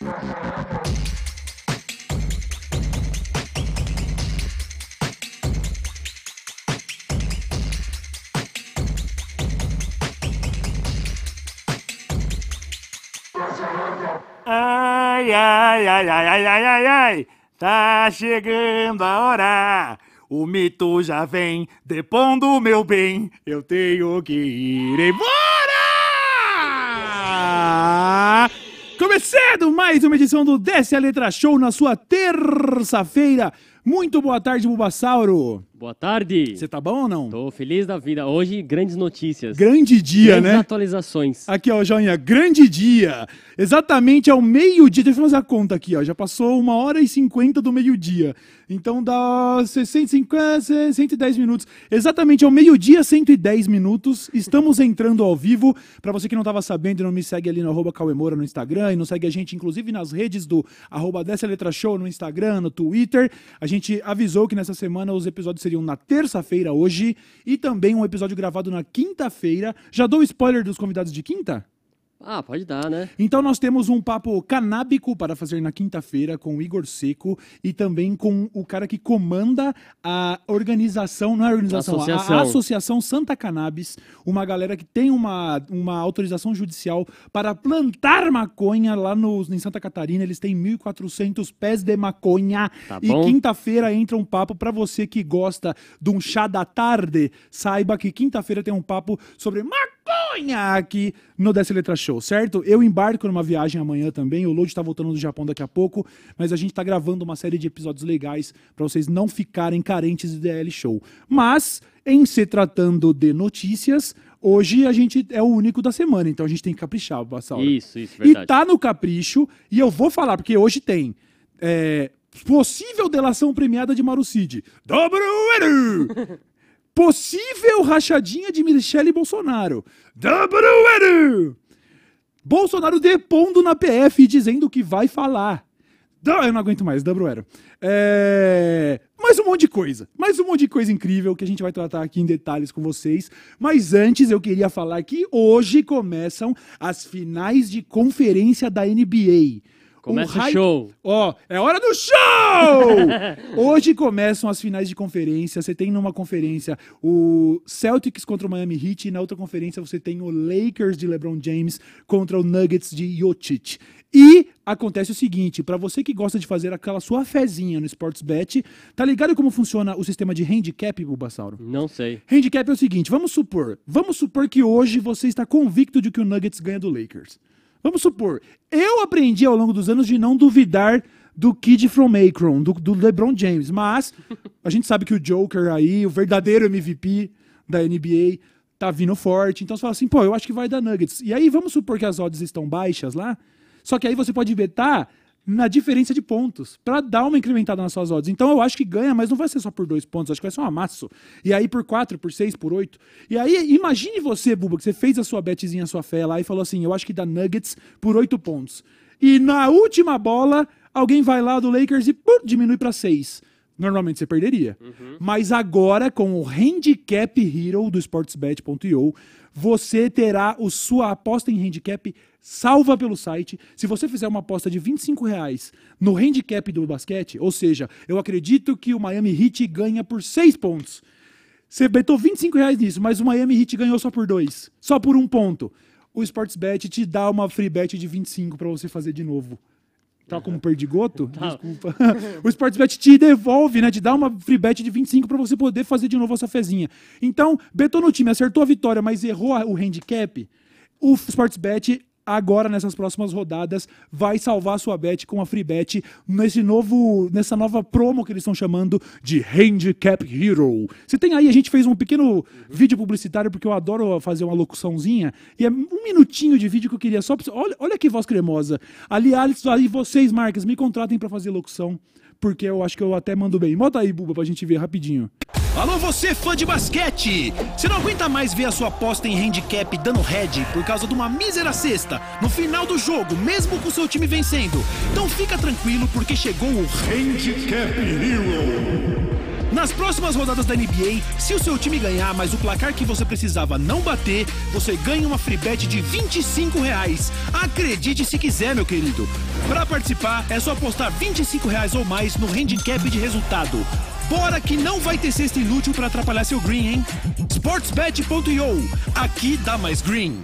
Ai, ai, ai, ai, ai, ai, ai, tá chegando a hora. O mito já vem depondo meu bem. Eu tenho que ir embora! Começando mais uma edição do Desce a Letra Show na sua terça-feira. Muito boa tarde, Bulbasauro. Boa tarde. Você tá bom ou não? Tô feliz da vida. Hoje, grandes notícias. Grande dia, grandes né? atualizações. Aqui, ó, joinha, grande dia. Exatamente ao meio-dia. Deixa eu fazer a conta aqui, ó. Já passou uma hora e cinquenta do meio-dia. Então dá 150, 110 minutos. Exatamente ao meio-dia, 110 minutos. Estamos entrando ao vivo. Pra você que não tava sabendo e não me segue ali no arroba Cauemora no Instagram e não segue a gente, inclusive, nas redes do arroba Dessa Letra Show no Instagram, no Twitter. A gente avisou que nessa semana os episódios seriam na terça-feira hoje e também um episódio gravado na quinta-feira. Já dou spoiler dos convidados de quinta? Ah, pode dar, né? Então nós temos um papo canábico para fazer na quinta-feira com o Igor Seco e também com o cara que comanda a organização, não é a organização, a- Associação. A, Associação Santa Cannabis, uma galera que tem uma, uma autorização judicial para plantar maconha lá no, em Santa Catarina. Eles têm 1.400 pés de maconha. Tá e quinta-feira entra um papo para você que gosta de um chá da tarde. Saiba que quinta-feira tem um papo sobre maconha aqui no Desce Letra Show, certo? Eu embarco numa viagem amanhã também. O Load tá voltando do Japão daqui a pouco, mas a gente tá gravando uma série de episódios legais para vocês não ficarem carentes de DL Show. Mas, em se tratando de notícias, hoje a gente é o único da semana, então a gente tem que caprichar, Bassauro. Isso, isso, E verdade. tá no capricho, e eu vou falar, porque hoje tem é, possível delação premiada de Marucide. Dobro! Possível rachadinha de Michele Bolsonaro. Dobro! Bolsonaro depondo na PF e dizendo que vai falar. Eu não aguento mais, dobro era. É... Mais um monte de coisa. Mais um monte de coisa incrível que a gente vai tratar aqui em detalhes com vocês. Mas antes eu queria falar que hoje começam as finais de conferência da NBA. Começa o hype- show. Ó, é hora do show! Hoje começam as finais de conferência. Você tem numa conferência o Celtics contra o Miami Heat e na outra conferência você tem o Lakers de LeBron James contra o Nuggets de Jokic. E acontece o seguinte, pra você que gosta de fazer aquela sua fezinha no Sportsbet, tá ligado como funciona o sistema de handicap, Bulbasauro? Não sei. Handicap é o seguinte, vamos supor, vamos supor que hoje você está convicto de que o Nuggets ganha do Lakers. Vamos supor, eu aprendi ao longo dos anos de não duvidar do Kid from Akron, do, do LeBron James, mas a gente sabe que o Joker aí, o verdadeiro MVP da NBA, tá vindo forte, então você fala assim, pô, eu acho que vai dar Nuggets. E aí vamos supor que as odds estão baixas lá, só que aí você pode betar na diferença de pontos, pra dar uma incrementada nas suas odds. Então eu acho que ganha, mas não vai ser só por dois pontos, acho que vai ser um amasso. E aí por quatro, por seis, por oito. E aí, imagine você, Buba, que você fez a sua betzinha, a sua fé lá e falou assim: eu acho que dá Nuggets por oito pontos. E na última bola, alguém vai lá do Lakers e pum, diminui pra seis. Normalmente você perderia. Mas agora, com o Handicap Hero do SportsBet.io, você terá o sua aposta em handicap salva pelo site. Se você fizer uma aposta de 25 reais no handicap do basquete, ou seja, eu acredito que o Miami Heat ganha por 6 pontos. Você betou 25 reais nisso, mas o Miami Heat ganhou só por 2, só por um ponto. O Sportsbet te dá uma free bet de 25 para você fazer de novo. Tá como perdigoto? Desculpa. o Sportsbet te devolve, né? Te dá uma free bet de 25 para você poder fazer de novo essa fezinha. Então, betou no time, acertou a vitória, mas errou a- o handicap. O Sportsbet agora nessas próximas rodadas vai salvar sua bet com a free bet nesse novo nessa nova promo que eles estão chamando de Handicap Hero. Você tem aí, a gente fez um pequeno vídeo publicitário porque eu adoro fazer uma locuçãozinha e é um minutinho de vídeo que eu queria só olha, olha que voz cremosa. Aliás, aí vocês, marcas, me contratem pra fazer locução. Porque eu acho que eu até mando bem. Bota aí, Buba, pra gente ver rapidinho. Alô, você fã de basquete! Você não aguenta mais ver a sua aposta em handicap dando head por causa de uma mísera cesta no final do jogo, mesmo com seu time vencendo? Então fica tranquilo porque chegou o Handicap Hero. Nas próximas rodadas da NBA, se o seu time ganhar, mas o placar que você precisava não bater, você ganha uma free bet de 25 reais. Acredite se quiser, meu querido. Para participar, é só apostar 25 reais ou mais no handicap de resultado. Bora que não vai ter cesta inútil para atrapalhar seu green, hein? Sportsbet.io. Aqui dá mais green.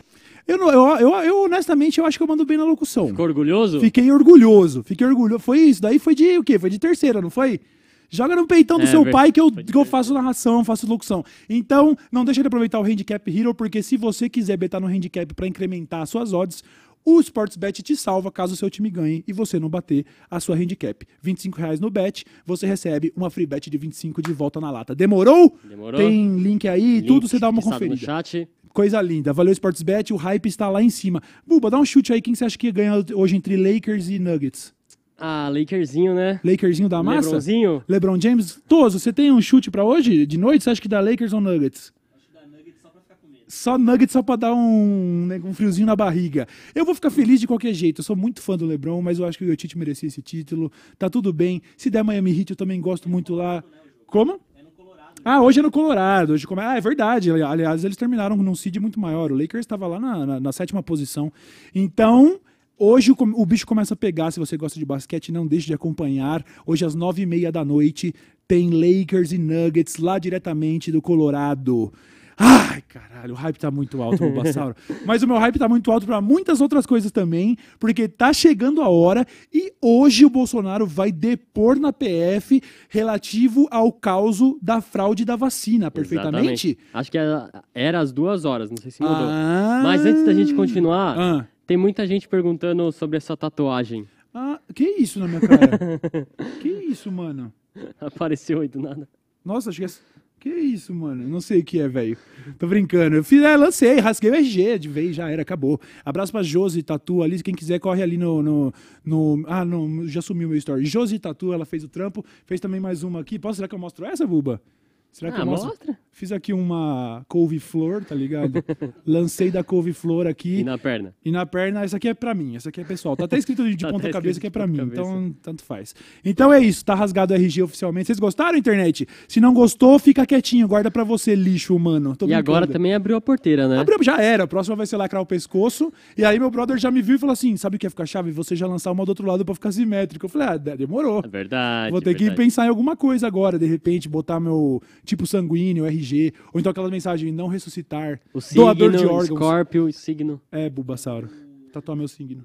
Eu, não- eu, eu, eu, honestamente, eu acho que eu mando bem na locução. Ficou orgulhoso? Fiquei orgulhoso, fiquei orgulhoso. Foi isso, daí foi de o quê? Foi de terceira, não foi? Joga no peitão do É, seu pai que eu, que eu faço narração, faço locução. Então, não deixa de aproveitar o Handicap Hero, porque se você quiser betar no Handicap para incrementar as suas odds, o Sportsbet te salva caso o seu time ganhe e você não bater a sua handicap. 25 reais no bet, você recebe uma free bet de 25 de volta na lata. Demorou? Demorou. Tem link aí, Link tudo você dá uma conferida. no chat. Coisa linda. Valeu, Sportsbet. O hype está lá em cima. Buba, dá um chute aí. Quem você acha que ganha hoje entre Lakers e Nuggets? Ah, Lakerzinho, né? Lakerzinho da massa? Lebronzinho? LeBron James? Toso, você tem um chute pra hoje? De noite? Você acha que dá Lakers ou Nuggets? Só Nuggets só pra dar um, né, um friozinho na barriga. Eu vou ficar feliz de qualquer jeito. Eu sou muito fã do LeBron, mas eu acho que o Tite merecia esse título. Tá tudo bem. Se der Miami Heat, eu também gosto muito lá. Como? Ah, hoje é no Colorado. Hoje come... Ah, é verdade. Ali- Aliás, eles terminaram num seed muito maior. O Lakers estava lá na, na- na sétima posição. Então, hoje o, o bicho começa a pegar. Se você gosta de basquete, não deixe de acompanhar. Hoje, às nove e meia da noite, tem Lakers e Nuggets lá diretamente do Colorado. Ai, caralho, o hype tá muito alto, Bulbasauro. Mas o meu hype tá muito alto pra muitas outras coisas também, porque tá chegando a hora e hoje o Bolsonaro vai depor na PF relativo ao caso da fraude da vacina, perfeitamente? Exatamente. Acho que era, era às duas horas, não sei se mudou. Ah. Mas antes da gente continuar, Ah. Tem muita gente perguntando sobre essa tatuagem. Ah, que isso na minha cara? que isso, mano? Apareceu aí do nada. Nossa, acho que é... Que isso, mano? Não sei o que é, velho. Tô brincando. Eu fiz, é, lancei, rasguei o RG de vez, já era, acabou. Abraço pra Josi Tatu ali. Quem quiser, corre ali no. no, no- ah, não, já sumiu meu story. Josi Tatu, ela fez o trampo. Fez também mais uma aqui. Posso, será que eu mostro essa, Buba? Será que Ah, eu mostro? mostra. Fiz aqui uma couve-flor, tá ligado? Lancei da couve-flor aqui. E na perna. E na perna, essa aqui é pra mim, essa aqui é pessoal. Tá até escrito de Tá ponta cabeça que é pra mim, ponta então tanto faz. Então é isso, tá rasgado o RG oficialmente. Vocês gostaram, internet? Se não gostou, fica quietinho, guarda pra você, lixo humano. Tô E agora brincando. também abriu a porteira, né? Abriu, já era, a próxima vai ser lacrar o pescoço. E aí meu brother já me viu e falou assim: sabe o que ia ficar chave? Você já lançar uma do outro lado pra ficar simétrico. Eu falei, ah, demorou. É verdade. Vou ter que verdade. pensar em alguma coisa agora, de repente, botar meu tipo sanguíneo, RG, ou então aquela mensagem, não ressuscitar, O signo, doador de órgãos. Scorpio, signo. É, Bulbasauro. Tatuar meu signo.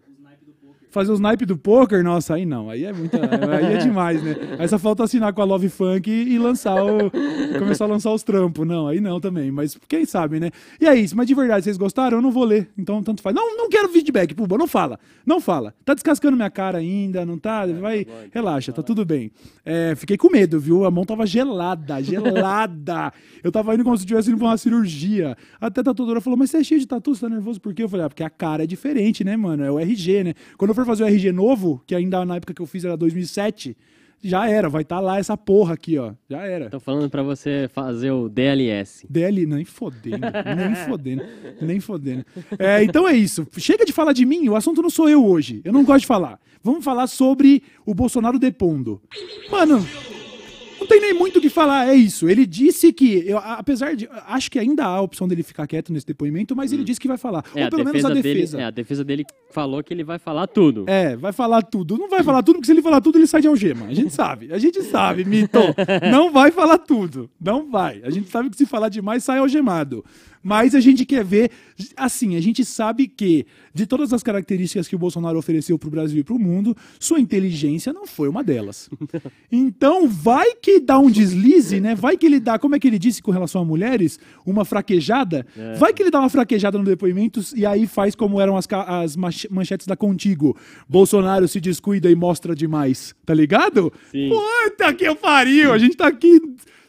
Fazer os naipe do poker, nossa, aí não. Aí é muita. Aí é demais, né? Aí só falta assinar com a Love Funk e, e lançar o. começar a lançar os trampos. Não, aí não também. Mas quem sabe, né? E é isso. Mas de verdade, vocês gostaram? Eu não vou ler. Então, tanto faz. Não, não quero feedback, Puba. Não fala. Não fala. Tá descascando minha cara ainda, não tá? Vai. Relaxa, tá tudo bem. É, fiquei com medo, viu? A mão tava gelada, gelada. Eu tava indo como se tivesse indo pra uma cirurgia. Até a tatuadora falou, mas você é cheio de tatu, você tá nervoso por quê? Eu falei, ah, porque a cara é diferente, né, mano? É o RG, né? Quando eu for fazer o RG novo, que ainda na época que eu fiz era 2007, já era, vai estar tá lá essa porra aqui, ó. Já era. Tô falando pra você fazer o DLS. DL, nem fodendo, nem fodendo, nem fodendo. É, então é isso. Chega de falar de mim, o assunto não sou eu hoje. Eu não gosto de falar. Vamos falar sobre o Bolsonaro depondo. Mano, tem nem muito o que falar, é isso. Ele disse que, eu, apesar de. Acho que ainda há a opção dele ficar quieto nesse depoimento, mas ele disse que vai falar. É, Ou pelo menos a defesa. dele, é, a defesa dele falou que ele vai falar tudo. É, vai falar tudo. Não vai falar tudo, porque se ele falar tudo, ele sai de algema. A gente sabe. A gente sabe, Mito. Não vai falar tudo. Não vai. A gente sabe que se falar demais, sai algemado. Mas a gente quer ver. Assim, a gente sabe que, de todas as características que o Bolsonaro ofereceu pro Brasil e pro mundo, sua inteligência não foi uma delas. Então, vai que dá um deslize, né? Vai que ele dá, como é que ele disse com relação a mulheres? Uma fraquejada? Vai que ele dá uma fraquejada no depoimento e aí faz como eram as, as manchetes da Contigo. Bolsonaro se descuida e mostra demais. Tá ligado? Sim. Puta que eu pariu! A gente tá aqui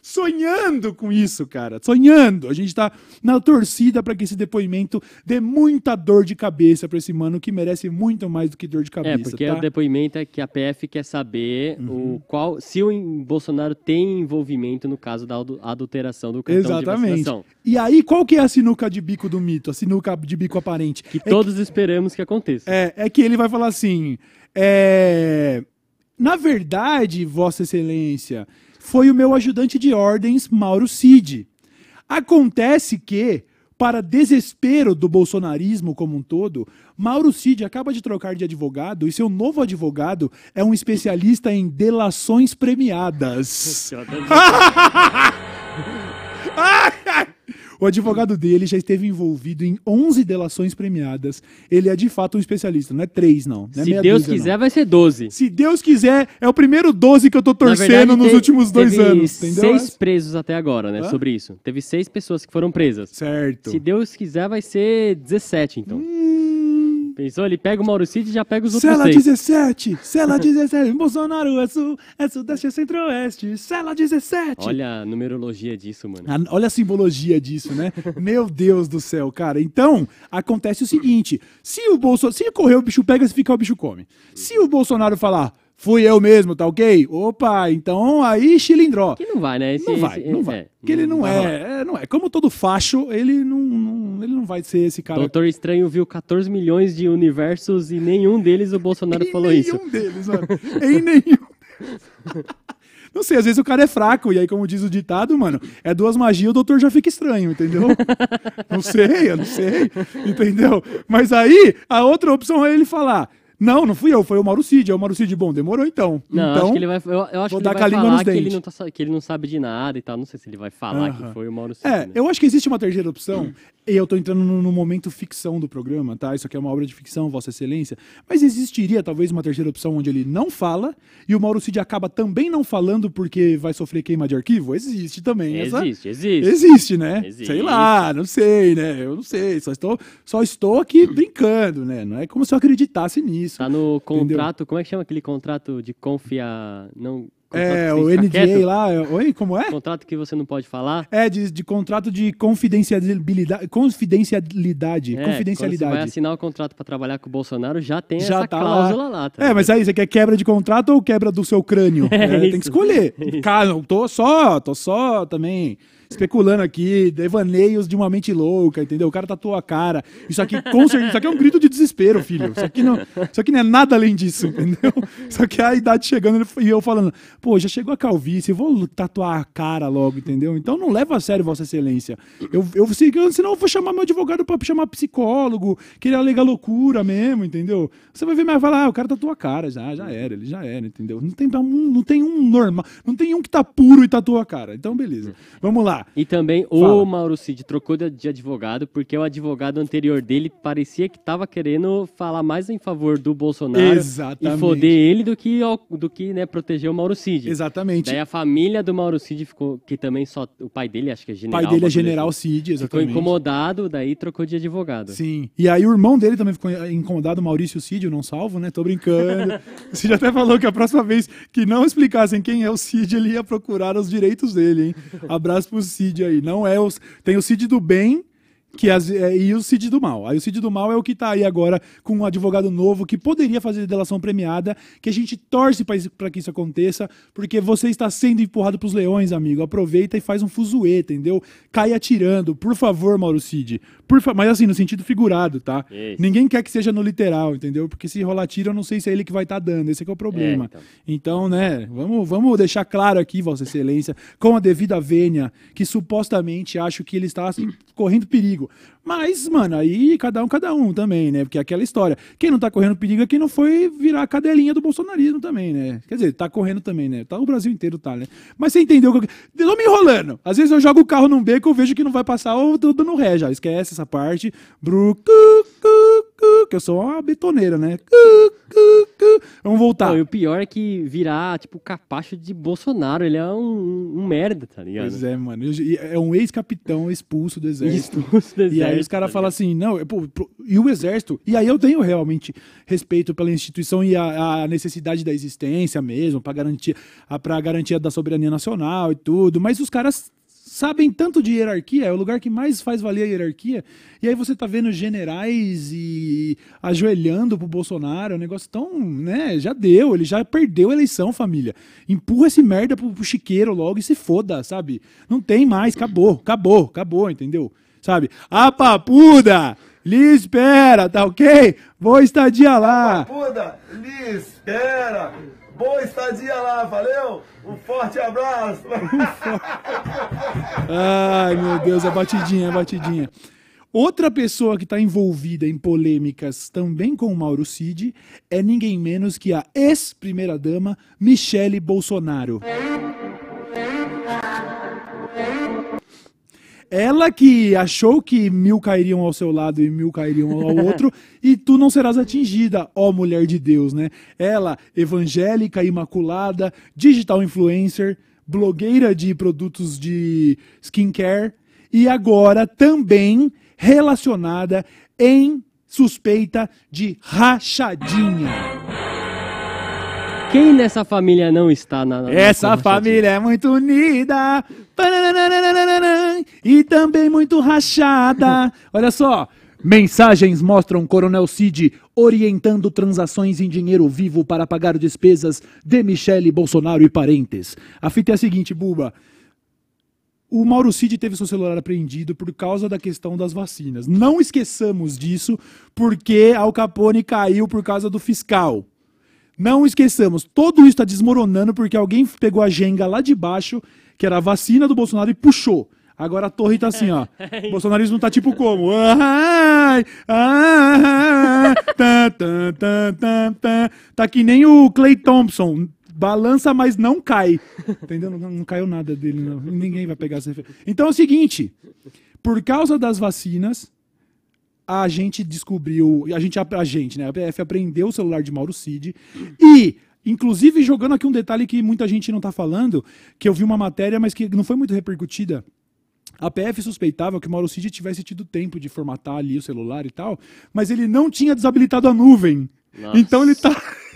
sonhando com isso, cara. Sonhando. A gente tá na torcida pra que esse depoimento dê muita dor de cabeça pra esse mano que merece muito mais do que dor de É, cabeça. porque tá? o depoimento é que a PF quer saber Uhum. o qual, se o Bolsonaro tem envolvimento no caso da adu- adulteração do cartão de Exatamente. vacinação. E aí, qual que é a sinuca de bico do mito? A sinuca de bico aparente? Que É todos esperamos que aconteça. É, é que ele vai falar assim: é, na verdade, Vossa Excelência, foi o meu ajudante de ordens, Mauro Cid. Acontece que, para desespero do bolsonarismo como um todo, Mauro Cid acaba de trocar de advogado e seu novo advogado é um especialista em delações premiadas. O advogado dele já esteve envolvido em 11 delações premiadas. Ele é de fato um especialista, não é três, não. não é Se Deus dúzia, quiser, não. vai ser 12. Se Deus quiser, é o primeiro 12 que eu tô torcendo verdade, nos te- últimos dois teve anos, entendeu? seis presos até agora, né, Hã? sobre isso. Teve seis pessoas que foram presas. Certo. Se Deus quiser, vai ser 17, então. Hum, Pensou? Ele pega o Mauricídio e já pega os outros Cela seis. 17, Cela 17, Bolsonaro é sul, é sudeste, é centro-oeste, Cela 17. Olha a numerologia disso, mano. A- Olha a simbologia disso, né? Meu Deus do céu, cara. Então, acontece o seguinte: se o Bolsonaro. Se correr o bicho pega, se ficar o bicho come. Se o Bolsonaro falar, fui eu mesmo, tá ok? Opa, então aí chilindró. Que não vai, né? Esse- Não vai, esse- não vai. é, Porque ele não rolar. é, é, não é. Como todo facho, ele não, não- ele não vai ser esse cara. Doutor Estranho viu 14 milhões de universos e nenhum deles o Bolsonaro em falou nenhum isso. deles, mano. em nenhum. Não sei, às vezes o cara é fraco, e aí, como diz o ditado, mano, é duas magias, o doutor já fica estranho, entendeu? não sei, eu não sei, entendeu? Mas aí, a outra opção é ele falar: Não, não fui eu, foi o Mauro Cid. É o Mauro Cid, bom, demorou então. Não, então, acho que ele vai, eu, eu acho vou que dar ele vai falar que ele, não tá, que ele não sabe de nada e tal. Não sei se ele vai falar Aham. que foi o Mauro Cid. É, né? eu acho que existe uma terceira opção, e eu tô entrando no, no momento ficção do programa, tá? Isso aqui é uma obra de ficção, Vossa Excelência. Mas existiria talvez uma terceira opção onde ele não fala e o Mauro Cid acaba também não falando porque vai sofrer queima de arquivo? Existe também. essa- Existe, existe. Existe, né? Existe. Sei lá, não sei, né? Eu não sei. Só estou, só estou aqui brincando, né? Não é como se eu acreditasse nisso. Tá no contrato, como é que chama aquele contrato de confiar... Não, É, o NDA quieto? lá. é- Oi, como é? Contrato que você não pode falar. É, de, de contrato de confidencialidade. Confidencialidade. É, Quando você vai confidencialidade. assinar o contrato pra trabalhar com o Bolsonaro, já tem Já essa tá cláusula lá. tá É, mas aí você quer quebra de contrato ou quebra do seu crânio? É É, tem isso. que escolher. Cara, não tô só, tô só também especulando aqui, devaneios de uma mente louca, entendeu? O cara tatuou a cara. Isso aqui, com certeza, isso aqui é um grito de desespero, filho. Isso aqui não, isso aqui não é nada além disso, entendeu? Isso aqui é a idade chegando e eu falando, pô, já chegou a calvície, vou tatuar a cara logo, entendeu? Então não leva a sério, Vossa Excelência. Eu, eu, se- senão eu vou chamar meu advogado pra chamar psicólogo, que ele alega loucura mesmo, entendeu? Você vai ver, mas vai ah, o cara tatuou a cara, já, já era, ele já era, entendeu? Não tem, um, não tem um normal, não tem um que tá puro e tatuou a cara. Então, beleza. Vamos lá. E também Fala. o Mauro Cid trocou de, advogado porque o advogado anterior dele parecia que tava querendo falar mais em favor do Bolsonaro Exatamente. e foder ele do que, do que né, proteger o Mauro Cid. Exatamente. Daí a família do Mauro Cid ficou, que também só, o pai dele acho que é O general. pai dele é General assim. Cid, Ficou exatamente. incomodado, daí trocou de advogado. Sim. E aí o irmão dele também ficou incomodado, Maurício Cid, eu não salvo, né? Tô brincando. o Cid até falou que a próxima vez que não explicassem quem é o Cid, ele ia procurar os direitos dele, hein? Abraço pro Cid aí. Não é os. Tem o Cid do bem. Que as- é, e o Cid do Mal. Aí o Cid do Mal é o que tá aí agora com um advogado novo que poderia fazer delação premiada, que a gente torce para que isso aconteça, porque você está sendo empurrado pros leões, amigo. Aproveita e faz um fuzuê, entendeu? Cai atirando. Por favor, Mauro Cid. Por fa... Mas assim, no sentido figurado, tá? Isso. Ninguém quer que seja no literal, entendeu? Porque se rolar tiro, eu não sei se é ele que vai estar dando. Esse é que é o problema. É, então. né, vamos, vamos deixar claro aqui, Vossa Excelência, com a devida vênia, que supostamente acho que ele está assim, correndo perigo. Mas, mano, aí cada um, cada um também, né? Porque é aquela história. Quem não tá correndo perigo é quem não foi virar a cadelinha do bolsonarismo também, né? Quer dizer, tá correndo também, né? Tá, o Brasil inteiro tá, né? Mas você entendeu que eu... Não me enrolando. Às vezes eu jogo o carro num beco, eu vejo que não vai passar, eu tô dando ré já. Esquece essa parte. Bru, cu, cu, cu, que eu sou uma betoneira, né? Vamos voltar. Não, e o pior é que virar, tipo, capacho de Bolsonaro. Ele é um, um merda, tá ligado? Pois é, mano. É um ex-capitão expulso do exército. Expulso do E aí exército, os caras tá falam assim, não, é, e o exército? E aí eu tenho realmente respeito pela instituição e a, a necessidade da existência mesmo, para garantir a pra garantia da soberania nacional e tudo, mas os caras sabem tanto de hierarquia, é o lugar que mais faz valer a hierarquia. E aí você tá vendo generais e ajoelhando pro Bolsonaro, é um negócio tão, né, já deu, ele já perdeu a eleição, família. Empurra esse merda pro, pro chiqueiro logo e se foda, sabe? Não tem mais, acabou, acabou, acabou, entendeu? Sabe? A papuda, lhe espera, tá ok? Vou estadia lá. Puda, lhe espera. Boa estadia lá, valeu? Um forte abraço. Ai, meu Deus, é batidinha, é batidinha. Outra pessoa que está envolvida em polêmicas também com o Mauro Cid é ninguém menos que a ex-primeira-dama Michele Bolsonaro. Ela que achou que mil cairiam ao seu lado e mil cairiam ao outro, e tu não serás atingida, ó mulher de Deus, né? Ela, evangélica, imaculada, digital influencer, blogueira de produtos de skincare, e agora também relacionada em suspeita de rachadinha. Quem nessa família não está na. na Essa família é muito unida e também muito rachada. Olha só. Mensagens mostram Coronel Cid orientando transações em dinheiro vivo para pagar despesas de Michele Bolsonaro e parentes. A fita é a seguinte, Buba. O Mauro Cid teve seu celular apreendido por causa da questão das vacinas. Não esqueçamos disso, porque Al Capone caiu por causa do fiscal. Não esqueçamos, tudo isso está desmoronando porque alguém pegou a genga lá de baixo, que era a vacina do Bolsonaro, e puxou. Agora a torre tá assim, ó. O bolsonarismo tá tipo como? Ai, ai, tá, tá, tá, tá, tá. Tá que nem o Clay Thompson. Balança, mas não cai. Entendeu? Não, não caiu nada dele, não. Ninguém vai pegar essa referência. Então é o seguinte: por causa das vacinas, a gente descobriu, a gente, a gente, né, a PF apreendeu o celular de Mauro Cid e, inclusive, jogando aqui um detalhe que muita gente não tá falando, que eu vi uma matéria, mas que não foi muito repercutida. A PF suspeitava que o Mauro Cid tivesse tido tempo de formatar ali o celular e tal, mas ele não tinha desabilitado a nuvem. Nossa. Então ele tá.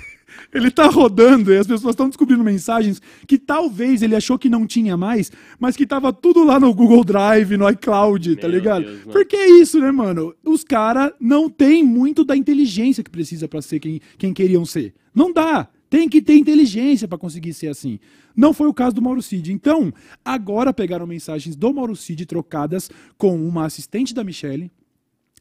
Ele tá rodando e as pessoas estão descobrindo mensagens que talvez ele achou que não tinha mais, mas que tava tudo lá no Google Drive, no iCloud, tá Meu ligado? Deus. Porque é isso, né, mano? Os caras não têm muito da inteligência que precisa pra ser quem, quem queriam ser. Não dá. Tem que ter inteligência pra conseguir ser assim. Não foi o caso do Mauro Cid. Então, agora pegaram mensagens do Mauro Cid trocadas com uma assistente da Michelle.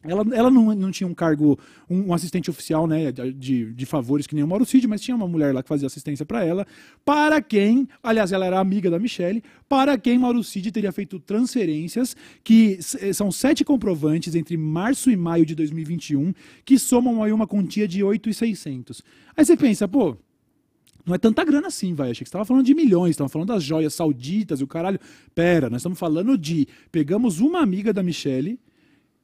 Ela, ela não, não tinha um cargo, um, um assistente oficial, né, de, de favores que nem o Mauro Cid, mas tinha uma mulher lá que fazia assistência pra ela, para quem, aliás, ela era amiga da Michelle, para quem Mauro Cid teria feito transferências, que s- são sete comprovantes entre março e maio de 2021, que somam aí uma quantia de 8,600. Aí você pensa, pô, não é tanta grana assim, vai. Achei que você estava falando de milhões, estava falando das joias sauditas e o caralho. Pera, nós estamos falando de. Pegamos uma amiga da Michelle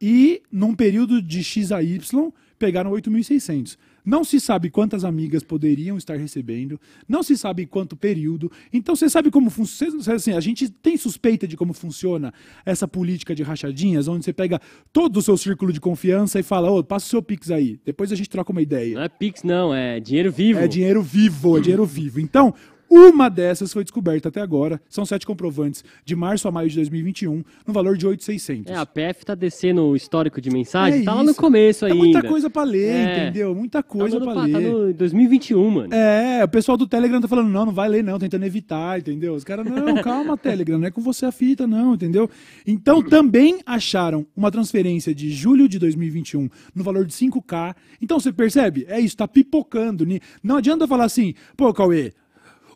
e, num período de X a Y, pegaram 8.600. Não se sabe quantas amigas poderiam estar recebendo, não se sabe quanto período. Então você sabe como funciona. Assim, a gente tem suspeita de como funciona essa política de rachadinhas, onde você pega todo o seu círculo de confiança e fala: Ô, passa o seu Pix aí, depois a gente troca uma ideia. Não é Pix, não, é dinheiro vivo. É dinheiro vivo, é dinheiro vivo. Então, uma dessas foi descoberta até agora. São sete comprovantes de março a maio de 2021, no valor de 8,600. É, a PF tá descendo o histórico de mensagem, É tá lá no começo Tá ainda. muita coisa pra ler, É. entendeu? Muita Tá coisa no, pra pa- ler. tá no 2021, mano. É, o pessoal do Telegram tá falando, não, não vai ler não, tentando evitar, entendeu? Os caras, não, calma, Telegram, não é com você a fita, não, entendeu? Então, também acharam uma transferência de julho de 2021 no valor de 5K. Então, você percebe? É isso, tá pipocando. Não adianta falar assim, pô, Cauê,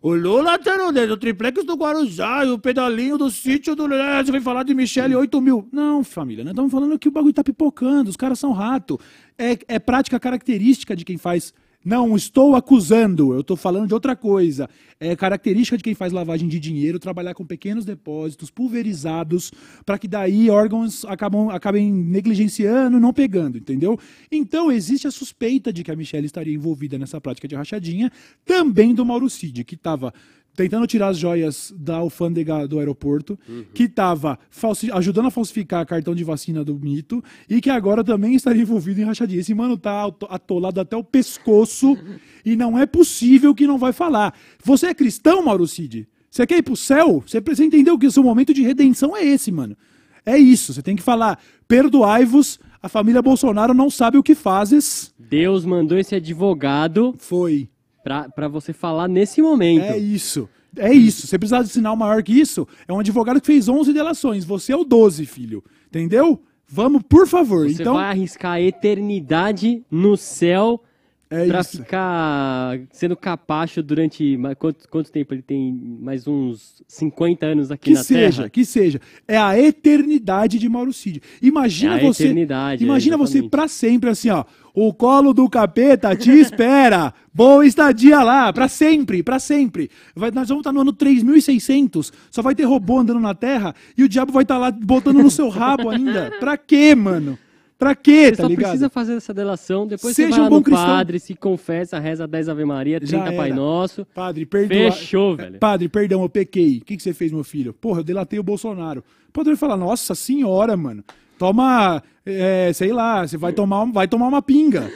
o Lula tá o triplex do Guarujá e o pedalinho do sítio do... Você vai falar de Michele 8 mil. Não, família, nós estamos falando que o bagulho tá pipocando, os caras são rato. É, é prática característica de quem faz... Não estou acusando, eu estou falando de outra coisa. É característica de quem faz lavagem de dinheiro trabalhar com pequenos depósitos pulverizados para que daí órgãos acabam, acabem negligenciando, não pegando, entendeu? Então existe a suspeita de que a Michelle estaria envolvida nessa prática de rachadinha, também do Mauro Cid, que estava tentando tirar as joias da alfândega do aeroporto, que estava ajudando a falsificar cartão de vacina do mito e que agora também estaria envolvido em rachadinha. Esse mano tá ato- atolado até o pescoço e não é possível que não vai falar. Você é cristão, Mauro Cid? Você quer ir pro céu? Você precisa entender que o seu momento de redenção é esse, mano. É isso, você tem que falar, perdoai-vos, a família Bolsonaro não sabe o que fazes. Deus mandou esse advogado Foi. Pra, pra você falar nesse momento. É isso. É isso. Você precisa de sinal maior que isso. É um advogado que fez 11 delações. Você é o 12, filho. Entendeu? Vamos, por favor. Você então, vai arriscar a eternidade no céu É pra isso. ficar sendo capacho durante. Quanto, quanto tempo ele tem? Mais uns 50 anos aqui Que na seja, Terra? que seja. É a eternidade de Mauro Cid. Imagina É a você. eternidade, é, imagina você exatamente. pra sempre assim, ó. O colo do capeta te espera. Boa estadia lá, pra sempre, pra sempre. Vai- nós vamos estar no ano 3600, só vai ter robô andando na Terra e o diabo vai estar lá botando no seu rabo ainda. Pra quê, mano? Pra quê, Você tá só ligado? precisa fazer essa delação, depois Seja você vai um bom no cristão. padre, se confessa, reza 10 Ave Maria, Já 30 Pai. Nosso. Padre, perdoa. Fechou, velho. Padre, perdão, eu pequei. O que, que você fez, meu filho? Porra, eu delatei o Bolsonaro. O padre falar, nossa senhora, mano. Toma, é, sei lá, você vai tomar, vai tomar uma pinga.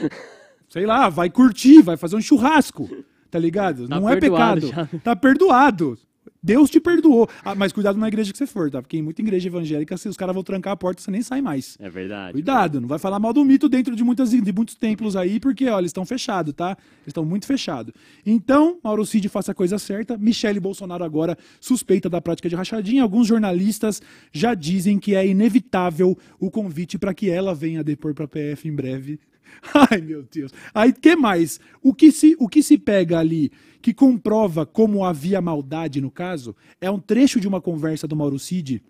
Sei lá, vai curtir, vai fazer um churrasco. Tá ligado? Tá Não é pecado. já. Tá perdoado. Deus te perdoou. Ah, mas cuidado na igreja que você for, tá? Porque em muita igreja evangélica, se os caras vão trancar a porta, você nem sai mais. É verdade. Cuidado, não vai falar mal do mito dentro de, muitas, de muitos templos aí, porque ó, eles estão fechados, tá? Eles estão muito fechados. Então, Mauro Cid faça a coisa certa. Michele Bolsonaro agora suspeita da prática de rachadinha. Alguns jornalistas já dizem que é inevitável o convite para que ela venha depor para a PF em breve. Ai, meu Deus. Aí, que mais? O que, se, o que se pega ali que comprova como havia maldade no caso é um trecho de uma conversa do Mauro Cid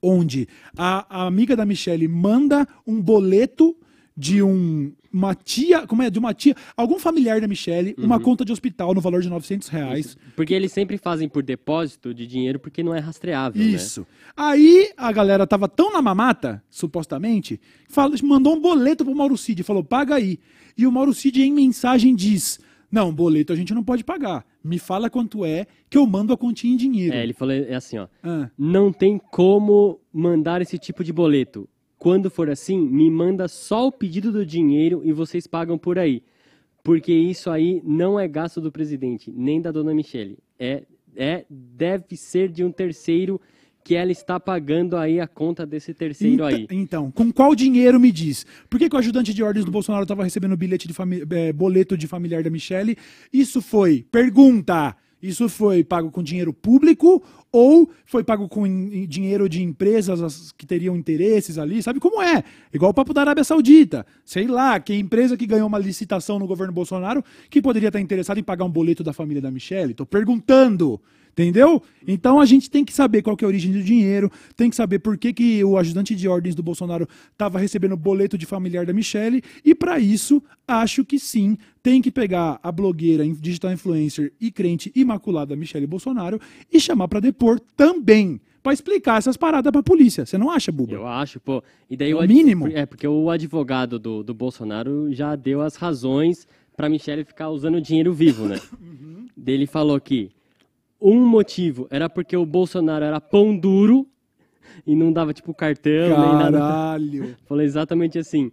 onde a, a amiga da Michelle manda um boleto de um, uma tia, como é, de uma tia, algum familiar da Michelle, uma conta de hospital no valor de 900 reais. Porque eles sempre fazem por depósito de dinheiro porque não é rastreável, né? Isso. Aí a galera tava tão na mamata, supostamente, fala- mandou um boleto pro Mauro Cid, falou, paga aí. E o Mauro Cid em mensagem diz, não, boleto a gente não pode pagar. Me fala quanto é que eu mando a continha em dinheiro. É, ele falou é assim, ó. Ah. Não tem como mandar esse tipo de boleto. Quando for assim, me manda só o pedido do dinheiro e vocês pagam por aí. Porque isso aí não é gasto do presidente, nem da dona Michele. É, é, deve ser de um terceiro que ela está pagando aí a conta desse terceiro Enta- aí. Então, com qual dinheiro me diz? Por que, que o ajudante de ordens do Bolsonaro estava recebendo bilhete de eh, boleto de familiar da Michelle? Isso foi, pergunta, isso foi pago com dinheiro público ou foi pago com in- in- dinheiro de empresas as- que teriam interesses ali? Sabe como é? Igual o papo da Arábia Saudita. Sei lá, que empresa que ganhou uma licitação no governo Bolsonaro que poderia estar interessada em pagar um boleto da família da Michelle? Tô perguntando. Entendeu? Então a gente tem que saber qual que é a origem do dinheiro, tem que saber por que, que o ajudante de ordens do Bolsonaro estava recebendo boleto de familiar da Michelle, e para isso, acho que sim, tem que pegar a blogueira, digital influencer e crente imaculada Michelle Bolsonaro e chamar para depor também, para explicar essas paradas pra polícia. Você não acha, Buba? Eu acho, pô. E daí o ad- mínimo. É, porque o advogado do, do Bolsonaro já deu as razões pra Michele ficar usando dinheiro vivo, né? Uhum. Dele falou que um motivo era porque o Bolsonaro era pão duro e não dava, tipo, cartão, nem nada. Caralho. Falou exatamente assim.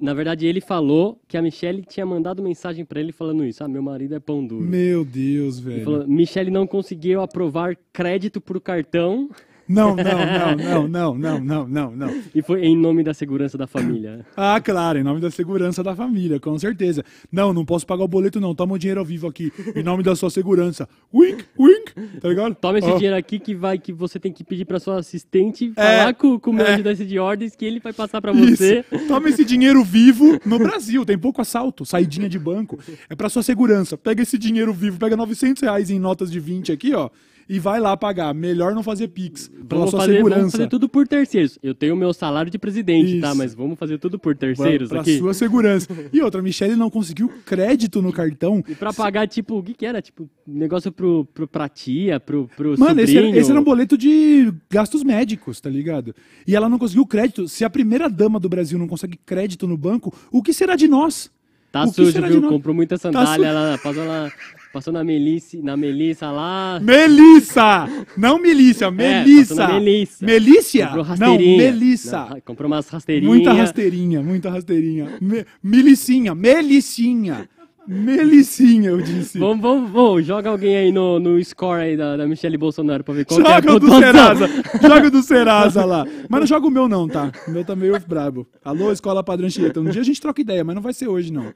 Na verdade, ele falou que a Michelle tinha mandado mensagem pra ele falando isso. Ah, meu marido é pão duro. Meu Deus, Ele velho. falou, Michelle não conseguiu aprovar crédito pro cartão não, não, não, não, não, não, não, não. E foi em nome da segurança da família. Ah, claro, em nome da segurança da família, com certeza. Não, não posso pagar o boleto, não. Toma o dinheiro ao vivo aqui, em nome da sua segurança. Wink, wink, tá ligado? Toma esse oh. dinheiro aqui que vai, que você tem que pedir pra sua assistente é, falar com, com o meu é. ajudante de ordens que ele vai passar pra Isso. você. Toma esse dinheiro vivo no Brasil. Tem pouco assalto, saidinha de banco. É pra sua segurança. Pega esse dinheiro vivo, pega 900 reais em notas de 20 aqui, ó. E vai lá pagar. Melhor não fazer Pix. Pela Vamos sua fazer, segurança. vamos fazer tudo por terceiros. Eu tenho o meu salário de presidente, tá? Isso. Mas vamos fazer tudo por terceiros pra aqui. sua segurança. E outra, a Michelle não conseguiu crédito no cartão. E pra pagar, tipo, o que que era? Tipo, negócio pro, pro, pra tia, pro, pro Mano, esse era, esse era um boleto de gastos médicos, tá ligado? E ela não conseguiu crédito. Se a primeira dama do Brasil não consegue crédito no banco, o que será de nós? Tá o sujo, viu? Comprou muita Tá sandália, su- lá, passou, lá, passou na Melissa, na Melissa lá. Melissa! Não milícia, Melissa! É, Melissa. Melícia? Comprou Não. Melissa. Não, comprou umas rasteirinhas. Muita rasteirinha, muita rasteirinha. Me, milicinha, melicinha. Melicinha, eu disse. Vamos, vamos, vamos, joga alguém aí no, no score aí da, da Michelle Bolsonaro pra ver qual que é a Joga o do. Serasa. Joga o do Serasa lá. Mas não joga o meu, não, tá? O meu tá meio brabo. Alô, Escola Padrão Anchieta. Um dia a gente troca ideia, mas não vai ser hoje, não.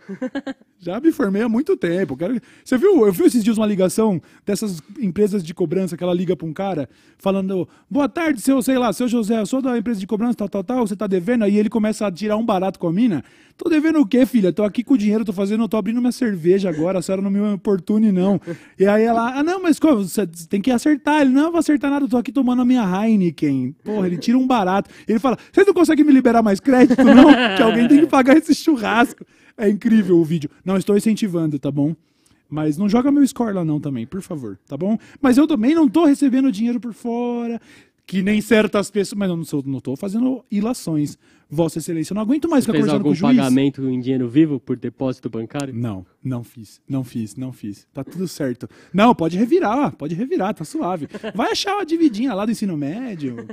Já me formei há muito tempo. Quero... Você viu? Eu vi esses dias uma ligação dessas empresas de cobrança que ela liga pra um cara falando: Boa tarde, seu, sei lá, seu José, eu sou da empresa de cobrança, tal, tal, tal, você tá devendo? Aí ele começa a tirar um barato com a mina. Tô devendo o quê, filha? Tô aqui com o dinheiro, tô fazendo, tô abrindo minha cerveja agora, a senhora não me importune, não. E aí ela, ah, não, mas como? Você tem que acertar. Ele, não, vou acertar nada, tô aqui tomando a minha Heineken. Porra, ele tira um barato. Ele fala, vocês não conseguem me liberar mais crédito, não? que alguém tem que pagar esse churrasco. É incrível o vídeo. Não, estou incentivando, tá bom? Mas não joga meu score lá não também, por favor, tá bom? Mas eu também não tô recebendo dinheiro por fora, que nem certas pessoas... Mas eu não, sou, não tô fazendo ilações. Vossa Excelência, eu não aguento mais ficar Fez conversando com algum o juiz. pagamento em dinheiro vivo por depósito bancário? Não, não fiz, não fiz, não fiz. Tá tudo certo. Não, pode revirar, pode revirar, tá suave. Vai achar uma dividinha lá do ensino médio,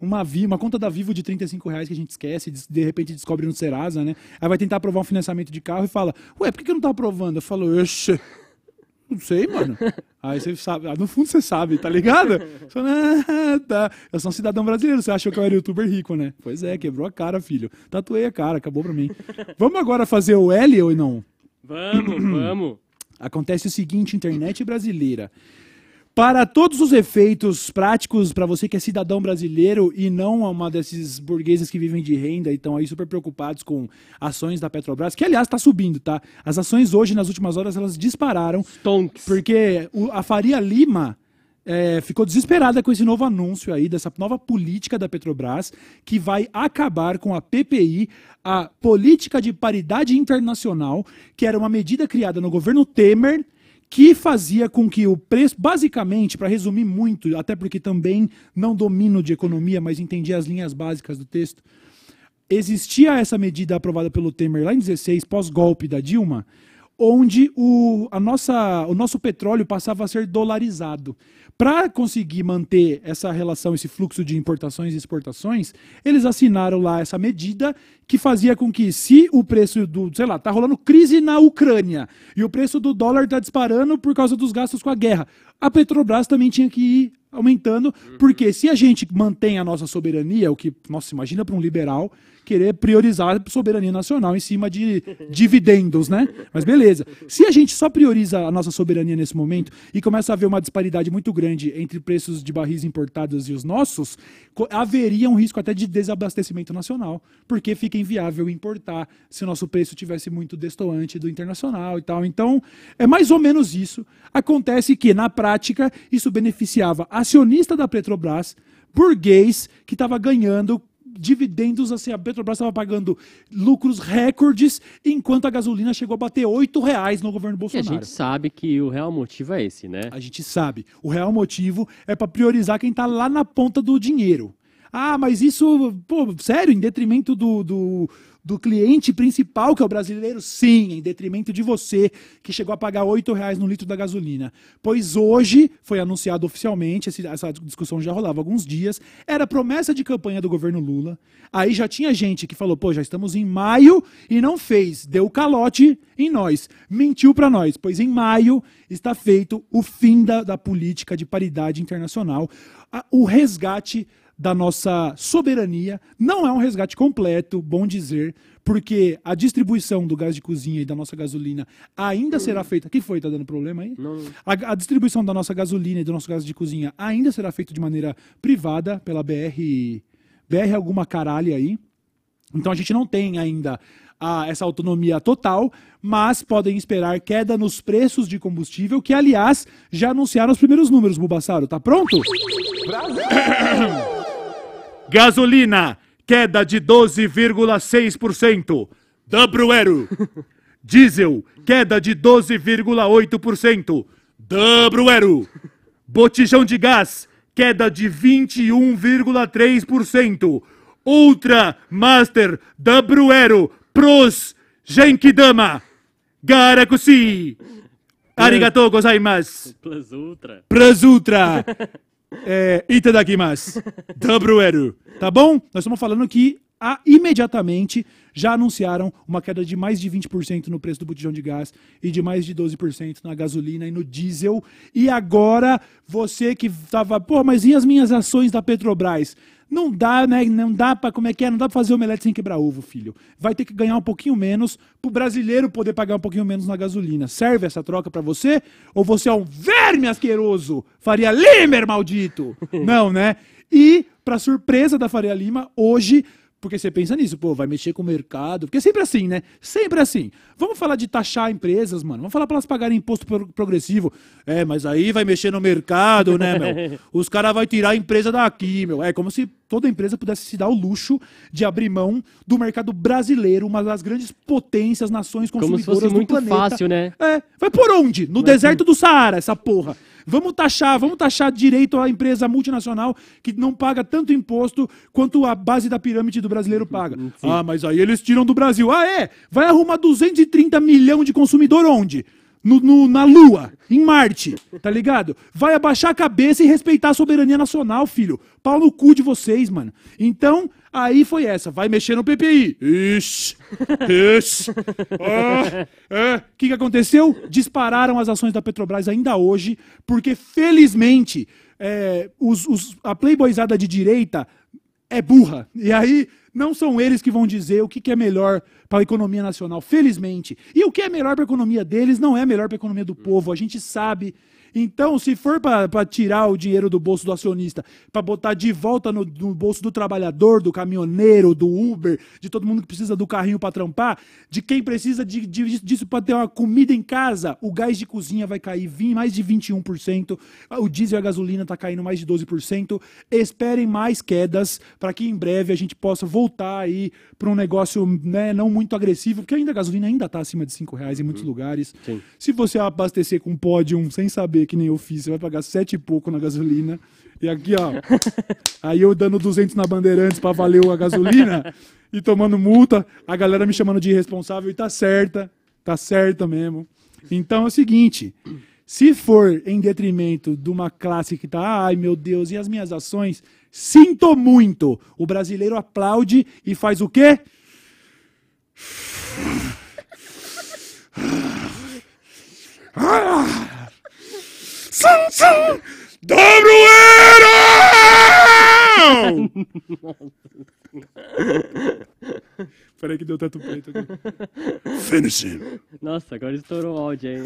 uma, vi, uma conta da Vivo de 35 reais que a gente esquece, de, repente descobre no Serasa, né? Aí vai tentar aprovar um financiamento de carro e fala, ué, por que, que eu não tô aprovando? Eu falo, oxe, não sei, mano. Aí você sabe, ah, no fundo você sabe, tá ligado? Você fala, ah, tá. Eu sou um cidadão brasileiro, você achou que eu era youtuber rico, né? Pois é, quebrou a cara, filho. Tatuei a cara, acabou pra mim. Vamos agora fazer o L ou não? Vamos, vamos. Acontece o seguinte, internet brasileira. Para todos os efeitos práticos, para você que é cidadão brasileiro e não uma desses burgueses que vivem de renda e estão aí super preocupados com ações da Petrobras, que aliás está subindo, tá? As ações hoje, nas últimas horas, elas dispararam, Tonks. porque a Faria Lima é, ficou desesperada com esse novo anúncio aí, dessa nova política da Petrobras, que vai acabar com a PPI, a Política de Paridade Internacional, que era uma medida criada no governo Temer, que fazia com que o preço, basicamente, para resumir muito, até porque também não domino de economia, mas entendi as linhas básicas do texto, existia essa medida aprovada pelo Temer lá em 16, pós-golpe da Dilma, onde o, a nossa, o nosso petróleo passava a ser dolarizado. Para conseguir manter essa relação, esse fluxo de importações e exportações, eles assinaram lá essa medida que fazia com que, se o preço do, sei lá, tá rolando crise na Ucrânia e o preço do dólar tá disparando por causa dos gastos com a guerra, a Petrobras também tinha que ir aumentando, porque se a gente mantém a nossa soberania, o que, nossa, imagina para um liberal querer priorizar a soberania nacional em cima de dividendos, né? Mas beleza. Se a gente só prioriza a nossa soberania nesse momento e começa a haver uma disparidade muito grande entre preços de barris importados e os nossos, haveria um risco até de desabastecimento nacional, porque fica inviável importar se o nosso preço tivesse muito destoante do internacional e tal. Então, é mais ou menos isso. Acontece que, na prática, isso beneficiava acionista da Petrobras, burguês, que estava ganhando dividendos, assim, a Petrobras estava pagando lucros recordes, enquanto a gasolina chegou a bater 8 reais no governo E a Bolsonaro. gente sabe que o real motivo é esse, né? A gente sabe. O real motivo é para priorizar quem tá lá na ponta do dinheiro. Ah, mas isso, pô, sério, em detrimento do, do, do cliente principal, que é o brasileiro? Sim, em detrimento de você, que chegou a pagar 8 reais no litro da gasolina. Pois hoje foi anunciado oficialmente, essa discussão já rolava há alguns dias, era promessa de campanha do governo Lula. Aí já tinha gente que falou, pô, já estamos em maio e não fez, deu calote em nós, mentiu para nós, pois em maio está feito o fim da, da política de paridade internacional, a- o resgate da nossa soberania. Não é um resgate completo, bom dizer, porque a distribuição do gás de cozinha e da nossa gasolina ainda será feita. que foi? Tá dando problema aí? A, a distribuição da nossa gasolina e do nosso gás de cozinha ainda será feita de maneira privada pela BR. BR alguma caralho aí. Então a gente não tem ainda a- essa autonomia total, mas podem esperar queda nos preços de combustível, que aliás já anunciaram os primeiros números, Bubassaro. Tá pronto? Gasolina, queda de 12,6%. Dabruero. Diesel, queda de 12,8%. Dabruero. Botijão de gás, queda de 21,3%. Ultra Master Dabruero Pros Genkidama. Garakushi. Arigatou gozaimasu. Plus Ultra. Plus Ultra. É, itadakimasu. Dabruero. Tá bom? Nós estamos falando que ah, imediatamente já anunciaram uma queda de mais de 20% no preço do botijão de gás e de mais de 12% na gasolina e no diesel. E agora, você que tava, pô, mas e as minhas ações da Petrobras? Não dá, né? Não dá para como é que é? Não dá para fazer omelete sem quebrar ovo, filho. Vai ter que ganhar um pouquinho menos pro brasileiro poder pagar um pouquinho menos na gasolina. Serve essa troca para você? Ou você é um verme asqueroso? Faria Limer, maldito! Não, né? E, para surpresa da Faria Lima, hoje porque você pensa nisso, pô, vai mexer com o mercado. Porque é sempre assim, né? Sempre assim. Vamos falar de taxar empresas, mano. Vamos falar para elas pagarem imposto progressivo. É, mas aí vai mexer no mercado, né, meu? Os caras vão tirar a empresa daqui, meu. É como se toda empresa pudesse se dar o luxo de abrir mão do mercado brasileiro, uma das grandes potências, nações consumidoras como se fosse do muito planeta. fácil, né? É. Vai por onde? No deserto do Saara, essa porra. Vamos taxar, vamos taxar direito a empresa multinacional que não paga tanto imposto quanto a base da pirâmide do brasileiro paga. Ah, mas aí eles tiram do Brasil. Ah, é? Vai arrumar 230 milhões de consumidor onde? No, no- na Lua, em Marte, tá ligado? Vai abaixar a cabeça e respeitar a soberania nacional, filho. Pau no cu de vocês, mano. Então, aí foi essa. Vai mexer no PPI. Ixi, ixi. Ah, é. O que, que aconteceu? Dispararam as ações da Petrobras ainda hoje, porque felizmente é, os- os- a playboyzada de direita é burra. E aí não são eles que vão dizer o que, é melhor para a economia nacional, felizmente. E o que é melhor para a economia deles não é melhor para a economia do povo, a gente sabe. Então, se for para tirar o dinheiro do bolso do acionista, para botar de volta no, no bolso do trabalhador, do caminhoneiro, do Uber, de todo mundo que precisa do carrinho para trampar, de quem precisa de, de- disso para ter uma comida em casa, o gás de cozinha vai cair mais de 21%, o diesel e a gasolina está caindo mais de 12%. Esperem mais quedas para que em breve a gente possa voltar aí para um negócio né, não muito agressivo, porque ainda a gasolina ainda está acima de 5 reais em muitos lugares. Sim. Se você abastecer com pódium sem saber que nem eu fiz, você vai pagar sete e pouco na gasolina. E aqui, ó. aí eu dando 200 na Bandeirantes pra valer a gasolina e tomando multa, a galera me chamando de irresponsável e tá certa. Tá certa mesmo. Então é o seguinte. Se for em detrimento de uma classe que tá, ai meu Deus, e as minhas ações? Sinto muito. O brasileiro aplaude e faz o quê? Sum, Dobroeiro! Peraí que deu teto preto aqui. Finish him. Nossa, agora estourou o áudio aí.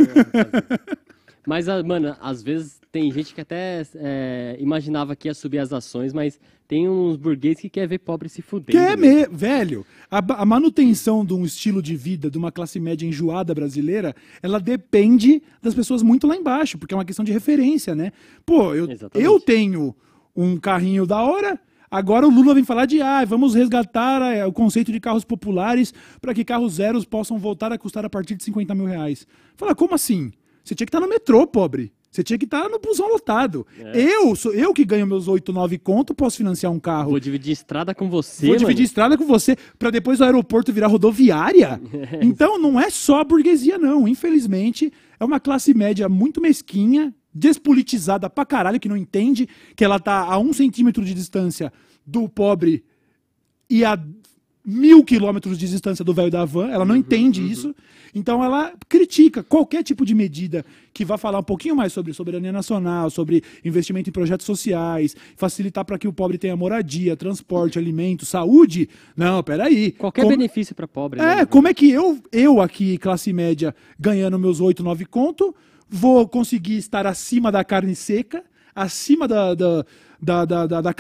mas, ah, mano, às vezes tem gente que até é, imaginava que ia subir as ações, mas tem uns burgueses que quer ver pobre se fuder. Que é me... Velho, a, a manutenção de um estilo de vida de uma classe média enjoada brasileira, ela depende das pessoas muito lá embaixo, porque é uma questão de referência, né? Pô, eu, Exatamente. eu tenho um carrinho da hora, agora o Lula vem falar de, ah, vamos resgatar eh, o conceito de carros populares para que carros zeros possam voltar a custar a partir de 50 mil reais. Fala, como assim? Você tinha que estar no metrô, pobre. Você tinha que estar no busão lotado. Eu, sou eu que ganho meus 8, 9 conto, posso financiar um carro. Vou dividir estrada com você, Vou dividir mano. estrada com você pra depois o aeroporto virar rodoviária. Então não é só a burguesia, não. Infelizmente, é uma classe média muito mesquinha, despolitizada pra caralho, que não entende que ela tá a um centímetro de distância do pobre e a mil quilômetros de distância do velho da van, ela não entende isso. Então ela critica qualquer tipo de medida que vá falar um pouquinho mais sobre soberania nacional, sobre investimento em projetos sociais, facilitar para que o pobre tenha moradia, transporte, alimento, saúde. Não, peraí. Qualquer Como- benefício pra pobre. é, né? como é que eu, eu aqui, classe média, ganhando meus 8, 9 conto, vou conseguir estar acima da carne seca, acima da, da, da, da, da- da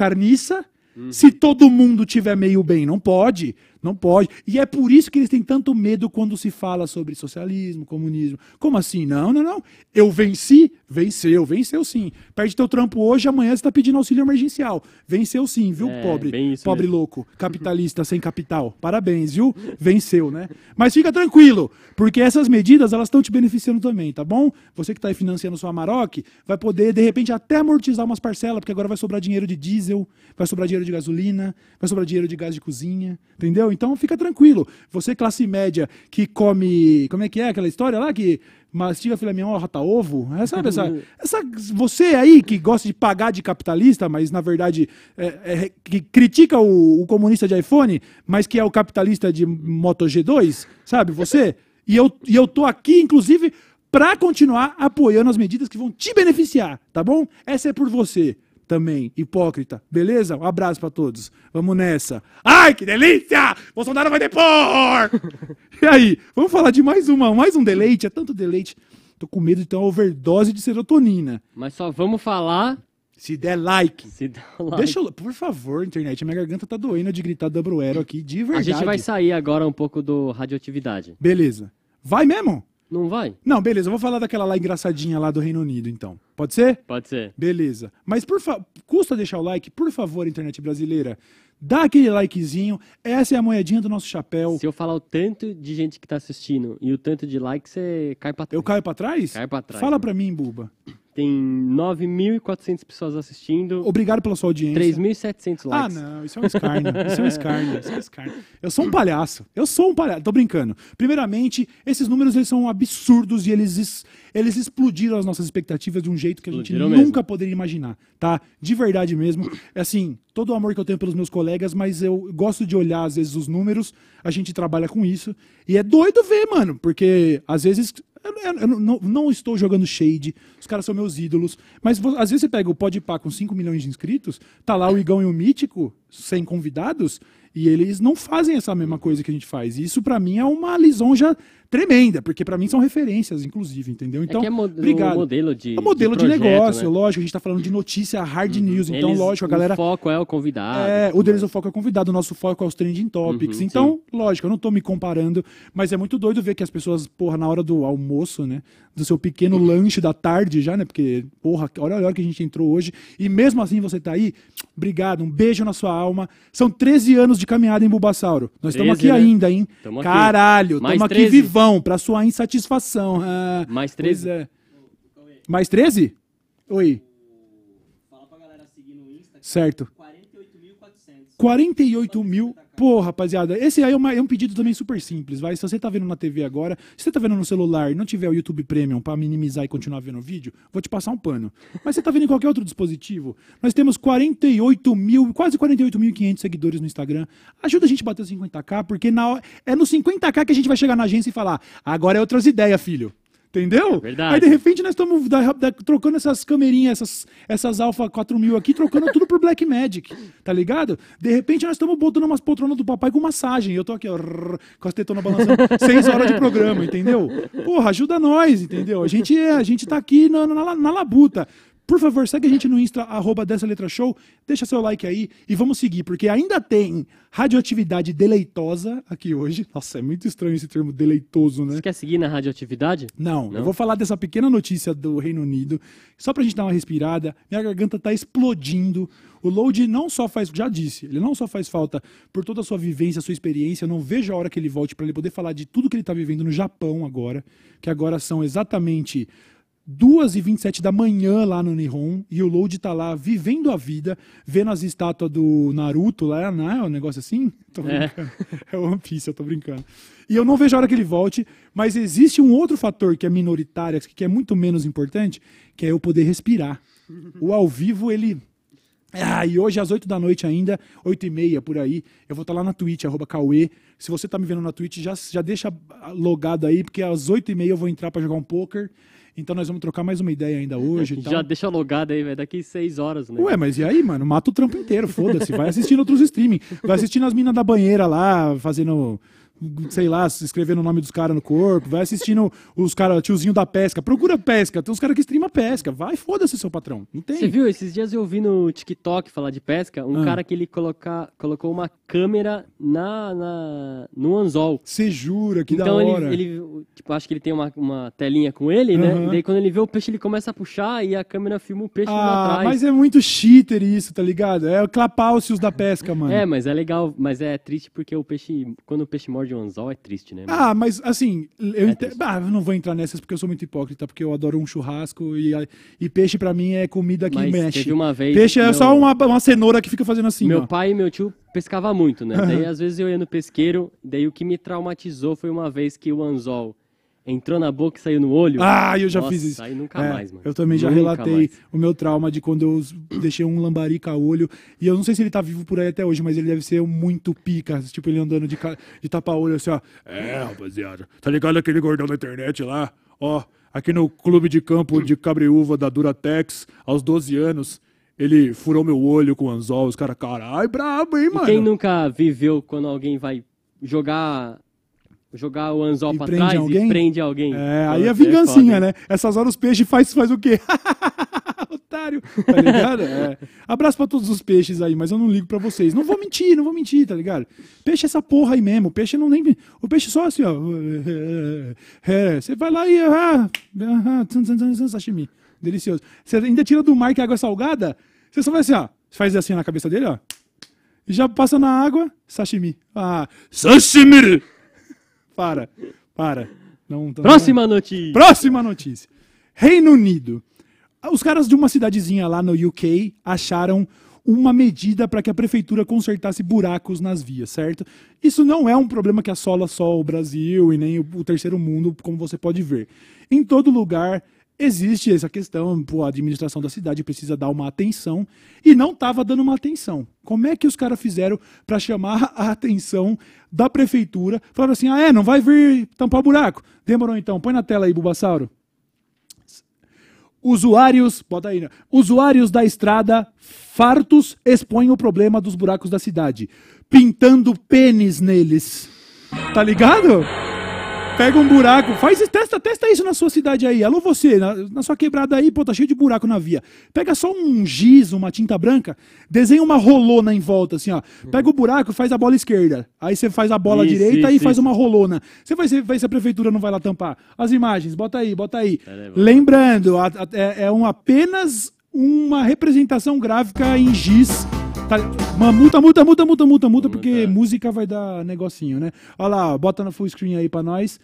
se todo mundo tiver meio bem? Não pode, não pode. E é por isso que eles têm tanto medo quando se fala sobre socialismo, comunismo. Como assim? Não, não, não. Eu venci? Venceu, venceu sim. Perde teu trampo hoje, amanhã você está pedindo auxílio emergencial. Venceu sim, viu, É, pobre? Pobre mesmo. louco, capitalista sem capital. Parabéns, viu? Venceu, né? Mas fica tranquilo, porque essas medidas elas estão te beneficiando também, tá bom? Você que está aí financiando sua Amarok, vai poder de repente até amortizar umas parcelas, porque agora vai sobrar dinheiro de diesel, vai sobrar dinheiro de gasolina, vai sobrar dinheiro de gás de cozinha, entendeu? Entendeu? Então fica tranquilo. Você, classe média, que come. Como é que é aquela história lá? Que mastiga filé mignon, rata ovo? É, sabe essa, essa. Você aí que gosta de pagar de capitalista, mas na verdade é, é, que critica o, o comunista de iPhone, mas que é o capitalista de Moto G2, sabe? Você. E eu, e eu tô aqui, inclusive, pra continuar apoiando as medidas que vão te beneficiar, tá bom? Essa é por você também, hipócrita. Beleza? Um abraço pra todos. Vamos nessa. Ai, que delícia! Bolsonaro vai depor! e aí, vamos falar de mais uma, mais um deleite. É tanto deleite. Tô com medo de ter uma overdose de serotonina. Mas só vamos falar Se der like. se um like. Deixa eu, por favor, internet, minha garganta tá doendo de gritar Double Arrow aqui, de A verdade. gente vai sair agora um pouco do radioatividade. Beleza. Vai mesmo? Não vai? Não, beleza, eu vou falar daquela lá engraçadinha lá do Reino Unido, então. Pode ser? Pode ser. Beleza. Mas por fa... custa deixar o like, por favor, internet brasileira. Dá aquele likezinho. Essa é a moedinha do nosso chapéu. Se eu falar o tanto de gente que tá assistindo e o tanto de like, você cai pra trás. Eu caio pra trás? Cai pra trás. Fala pra mim, Buba. Tem 9.400 pessoas assistindo, Obrigado pela sua audiência. 3.700 Ah, likes. não, isso é um escárnio. Isso é um escárnio. Isso é um escárnio. Eu sou um palhaço. Eu sou um palhaço. Tô brincando. Primeiramente, esses números eles são absurdos e eles, es- eles explodiram as nossas expectativas de um jeito que a gente Explodiram nunca mesmo. poderia imaginar, tá? De verdade mesmo. É assim, todo o amor que eu tenho pelos meus colegas, mas eu gosto de olhar às vezes os números, a gente trabalha com isso. E é doido ver, mano, porque às vezes eu, eu- eu não, não estou jogando shade, os caras são meus ídolos. Mas às vezes você pega o Podpah com 5 milhões de inscritos, tá lá o Igão e o Mítico, sem convidados, e eles não fazem essa mesma coisa que a gente faz. E isso pra mim é uma lisonja tremenda, porque pra mim são referências, inclusive, entendeu? Então, é que é mo obrigado. o modelo de É modelo de, projeto, negócio, né? lógico, a gente tá falando de notícia hard news, então Eles- lógico, a galera O foco é o convidado. é, o deles mais. o foco é convidado, o nosso foco é os trending topics. Uhum, então, lógico, eu não tô me comparando, mas é muito doido ver que as pessoas, porra, na hora do almoço, né? Do seu pequeno lanche da tarde já, né? Porque, porra, olha a hora que a gente entrou hoje. E mesmo assim você tá aí, obrigado, um beijo na sua alma. São 13 anos de caminhada em Bulbasauro. Nós estamos 13, aqui né? ainda, hein? Tamo aqui. Caralho, estamos aqui 13. Vivão, pra sua insatisfação. Ah, Mais pois 13. é. Mais 13? Oi. Fala pra galera seguir no Insta, Certo. 48.400. 48 mil. Pô, rapaziada, esse aí é, uma- é um pedido também super simples, vai. Se você tá vendo na TV agora, se você tá vendo no celular e não tiver o YouTube Premium pra minimizar e continuar vendo o vídeo, vou te passar um pano. Mas você tá vendo em qualquer outro dispositivo, nós temos 48 mil, quase 48.500 seguidores no Instagram. Ajuda a gente a bater os 50k, porque na, é no 50k que a gente vai chegar na agência e falar: agora é outras ideias, filho. Entendeu? Verdade. Aí de repente nós estamos trocando essas camerinhas, essas, essas Alpha 4000 aqui, trocando tudo por Black Magic, tá ligado? De repente nós estamos botando umas poltronas do papai com massagem. Eu tô aqui, ó, com as tetonas balançando, seis horas de programa, entendeu? Porra, ajuda nós, entendeu? A gente, é- a gente tá aqui na, na, na labuta. Por favor, segue a gente no Insta, arroba dessa letra show, deixa seu like aí e vamos seguir, porque ainda tem radioatividade deleitosa aqui hoje. Nossa, é muito estranho esse termo deleitoso, né? Você quer seguir na radioatividade? Não, Não? eu vou falar dessa pequena notícia do Reino Unido, só pra gente dar uma respirada. Minha garganta tá explodindo. O load não só faz, já disse, ele não só faz falta por toda a sua vivência, a sua experiência. Eu não vejo a hora que ele volte pra ele poder falar de tudo que ele tá vivendo no Japão agora, que agora são exatamente 2h27 da manhã lá no Nihon, e o Load tá lá vivendo a vida, vendo as estátuas do Naruto lá, não é um negócio assim? Tô É. brincando. É, One Piece, eu tô brincando. E eu não vejo a hora que ele volte, mas existe um outro fator que é minoritário, que é muito menos importante, que é eu poder respirar. O ao vivo, ele. Ah, e hoje às 8 da noite ainda, 8 e meia por aí, eu vou estar lá na Twitch, arroba Cauê. Se você tá me vendo na Twitch, já, já deixa logado aí, porque às 8 e meia eu vou entrar pra jogar um poker. Então nós vamos trocar mais uma ideia ainda hoje. Já deixa logado aí, velho. Daqui seis horas, né? Ué, mas e aí, mano? Mata o trampo inteiro, foda-se. Vai assistindo outros streaming. Vai assistindo as minas da banheira lá, fazendo. Sei lá, escrevendo o nome dos caras no corpo. Vai assistindo os caras, tiozinho da pesca. Procura pesca. Tem uns caras que streamam pesca. Vai, foda-se, seu patrão. Não tem. Você viu? Esses dias eu vi no TikTok falar de pesca, um Ah. cara que ele coloca, colocou uma câmera na, na, no anzol. Você jura, que então da ele, hora. ele, tipo, acho que ele tem uma, uma telinha com ele, né? E daí quando ele vê o peixe, ele começa a puxar e a câmera filma o peixe lá Ah, atrás. mas é muito cheater isso, tá ligado? É o Clapaucius da pesca, mano. É, mas é legal, mas é triste porque o peixe, quando o peixe morde morde um anzol é triste, né? mano? Ah, mas assim, eu, É ente- ah, eu não vou entrar nessas porque eu sou muito hipócrita, porque eu adoro um churrasco e, e peixe pra mim é comida que Mas mexe. teve uma vez. Peixe é meu- só uma, uma cenoura que fica fazendo assim, Meu ó. pai e meu tio pescava muito, né? Daí às vezes eu ia no pesqueiro, daí o que me traumatizou foi uma vez que o anzol entrou na boca e saiu no olho. Ah, eu já Nossa, fiz isso. Aí nunca É, mais, mano. Eu também já Nunca relatei mais. o meu trauma de quando eu deixei um lambarica a olho. E eu não sei se ele tá vivo por aí até hoje, mas ele deve ser muito pica. Tipo, ele andando de, de tapa-olho assim, ó. É, rapaziada. Tá ligado aquele gordão da internet lá? Ó, aqui no clube de campo de cabreúva da Duratex, aos 12 anos, ele furou meu olho com anzol. Os caras, caralho, brabo, hein, E mano? quem nunca viveu quando alguém vai jogar jogar o anzol E pra trás alguém? e prende alguém? É, aí é Nossa, vingancinha, né? Essas horas os peixes faz, faz o quê? Otário, tá ligado? É. Abraço pra todos os peixes aí, mas eu não ligo pra vocês. Não vou mentir, não vou mentir, tá ligado? Peixe é essa porra aí mesmo. O peixe não nem. O peixe só assim, ó. É, você vai lá e. Ah, ah, tzum, sashimi. Delicioso. Você ainda tira do mar que é água salgada, você só vai assim, ó. Faz assim na cabeça dele, ó. E já passa na água, sashimi. Ah, sashimi! Para, para. Não, não- Próxima notícia. Próxima notícia. Reino Unido. Os caras de uma cidadezinha lá no UK acharam uma medida para que a prefeitura consertasse buracos nas vias, certo? Isso não é um problema que assola só o Brasil e nem o terceiro mundo, como você pode ver. Em todo lugar existe essa questão, pô, a administração da cidade precisa dar uma atenção e não estava dando uma atenção. Como é que os caras fizeram para chamar a atenção da prefeitura? Falaram assim: ah, é, não vai vir tampar buraco. Demorou então, põe na tela aí, Bulbasauro. Usuários, bota aí, né? Usuários da estrada fartos expõem o problema dos buracos da cidade, pintando pênis neles. Tá ligado? Pega um buraco, faz testa, testa isso na sua cidade aí. Alô você, na, na sua quebrada aí, pô, tá cheio de buraco na via. Pega só um giz, uma tinta branca, desenha uma rolona em volta assim, ó. Pega o buraco, faz a bola esquerda. Aí você faz a bola Isso, direita isso, e faz isso. uma rolona. Você vai ver vai se a prefeitura não vai lá tampar. As imagens, bota aí, bota aí. Lembrando, a- a- é, é um, apenas uma representação gráfica em giz. Tá, uma multa, multa, multa, multa, multa, multa, porque música vai dar negocinho, né? Olha lá, bota na full screen aí pra nós.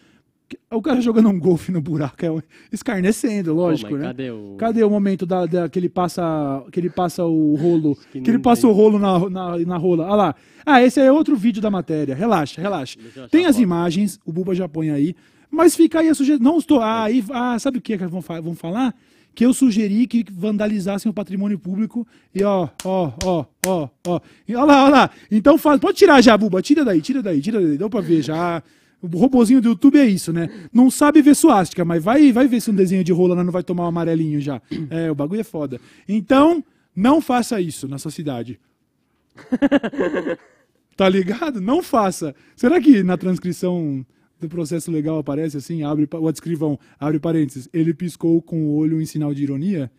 O cara jogando um golfe no buraco, é escarnecendo, lógico, mas né? cadê o- Cadê o momento da, da- que ele passa que ele passa o rolo, que que ele passa o rolo na, na, na rola. Olha lá. Ah, esse é outro vídeo da matéria. Relaxa, relaxa. Tem as imagens, o Buba já põe aí. Mas fica aí a sugestão. Não estou. Ah, aí, ah, sabe o que, que vão, fa- vão falar? Que eu sugeri que vandalizassem o patrimônio público. E ó, ó, ó, ó, ó. E Olha lá, olha lá. Então faz. Pode tirar já, Buba. Tira daí, tira daí, tira daí. Deu pra ver já. O robozinho do YouTube é isso, né? Não sabe ver suástica, mas vai, vai ver se um desenho de rola não vai tomar um amarelinho já. É, o bagulho é foda. Então, não faça isso na sua cidade. Tá ligado? Não faça. Será que na transcrição do processo legal aparece assim, abre o escrivão, abre parênteses, ele piscou com o olho em sinal de ironia?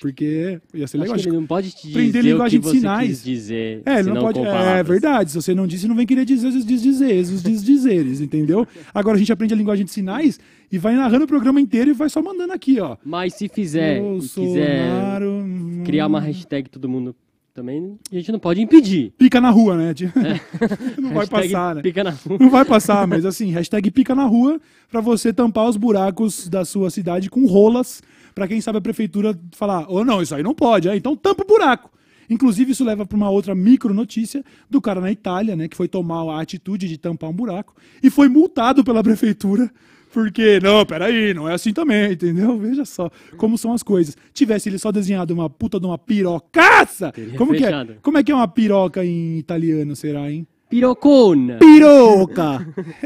Porque ia ser Acho legal. que ele não pode te Aprender linguagem de sinais. dizer, É, ele senão não pode. É palavras. verdade. Se você não disse, não vem querer dizer os desdizeres, os desdizeres, entendeu? Agora a gente aprende a linguagem de sinais e vai narrando o programa inteiro e vai só mandando aqui, ó. Mas se fizer quiser Bolsonaro, hum, criar uma hashtag todo mundo também, a gente não pode impedir. Pica na rua, né? não vai passar, né? Pica na rua. Não vai passar, mas assim, hashtag pica na rua pra você tampar os buracos da sua cidade com rolas, pra quem sabe a prefeitura falar, ou não, isso aí não pode, é, então tampa o buraco. Inclusive, isso leva para uma outra micro notícia do cara na Itália, né, que foi tomar a atitude de tampar um buraco e foi multado pela prefeitura. Porque, não, peraí, não é assim também, entendeu? Veja só como são as coisas. Tivesse ele só desenhado uma puta de uma pirocaça, Teria como que é? Como é que é uma piroca em italiano, será, hein? Pirocona! Piroca!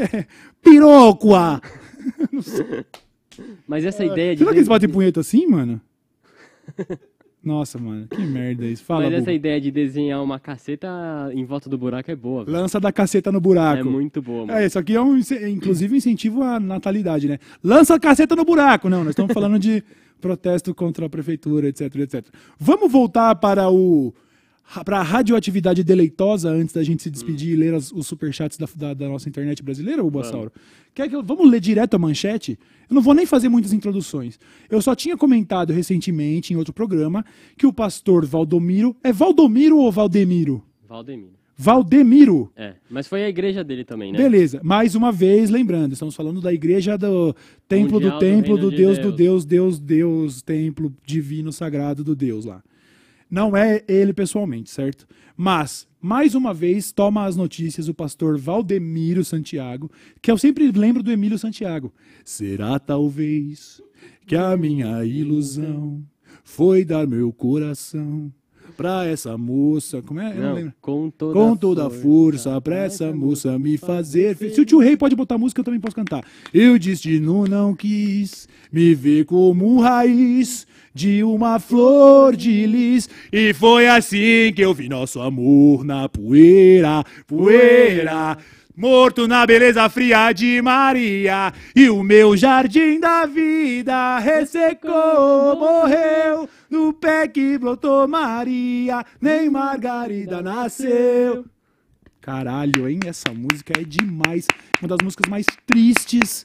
Pirocua! Mas essa ideia de. Será que eles batem punheta assim, mano? Nossa, mano, que merda isso. Fala, Mas essa Buba. ideia de desenhar uma caceta em volta do buraco é boa. velho. Lança da caceta no buraco. É muito boa, mano. É, isso aqui é um, inclusive, incentivo à natalidade, né? Lança a caceta no buraco. Não, nós estamos falando de protesto contra a prefeitura, etc, etc. Vamos voltar para o para a radioatividade deleitosa antes da gente se despedir e ler as- os superchats da, da, da nossa internet brasileira, o Bassauro? Quer que eu- vamos ler direto a manchete? Eu não vou nem fazer muitas introduções. Eu só tinha comentado recentemente em outro programa que o pastor Valdomiro. É Valdomiro ou Valdemiro? Valdemiro. Valdemiro. É, mas foi a igreja dele também, né? Beleza, mais uma vez, lembrando, estamos falando da igreja do templo Mundial do do templo Reino do de Deus, do Deus. Deus, Deus, Deus, templo divino sagrado do Deus lá. Não é ele pessoalmente, certo? Mas, mais uma vez, toma as notícias o pastor Valdemiro Santiago, que eu sempre lembro do Emílio Santiago. Será talvez que a minha ilusão foi dar meu coração pra essa moça. Como é? Eu não, Não, lembro. com toda Com toda a força, pra essa moça me fazer. feliz. Se o tio Rei pode botar música, eu também posso cantar. E o destino não quis me ver como raiz de uma flor de lis. E foi assim que eu vi nosso amor na poeira, poeira. Morto na beleza fria de Maria, e o meu jardim da vida ressecou, morreu. No pé que brotou Maria, nem Margarida nasceu. Caralho, hein? Essa música é demais. Uma das músicas mais tristes,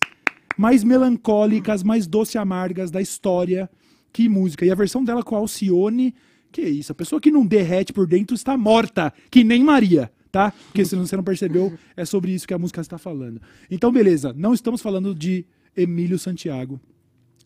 mais melancólicas, mais doce amargas da história. Que música. E a versão dela com Alcione. Que isso? A pessoa que não derrete por dentro está morta, que nem Maria, tá? Porque se você não percebeu, é sobre isso que a música está falando. Então, beleza. Não estamos falando de Emílio Santiago.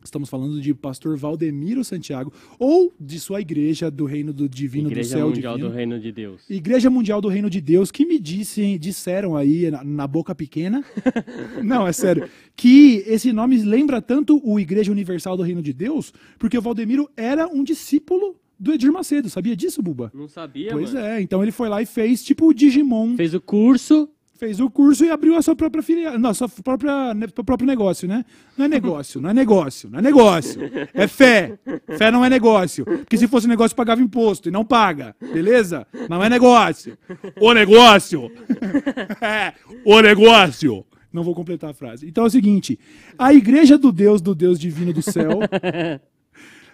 Estamos falando de pastor Valdemiro Santiago, ou de sua igreja do Reino do Divino Igreja do Céu Mundial Divino. do Reino de Deus. Igreja Mundial do Reino de Deus, que me dissem, disseram aí na, na boca pequena, não, é sério, que esse nome lembra tanto o Igreja Universal do Reino de Deus, porque o Valdemiro era um discípulo do Edir Macedo, sabia disso, Buba? Não sabia, Pois mano. é, então ele foi lá e fez tipo o Digimon, Fez o curso, fez o curso e abriu a sua própria filial, não, sua própria, né, seu próprio negócio, né? Não é negócio, não é negócio, não é negócio. É fé. Fé não é negócio. Porque se fosse negócio, pagava imposto e não paga, beleza? Não é negócio. O negócio. É, o negócio. Não vou completar a frase. Então é o seguinte: a igreja do Deus, do Deus divino do céu,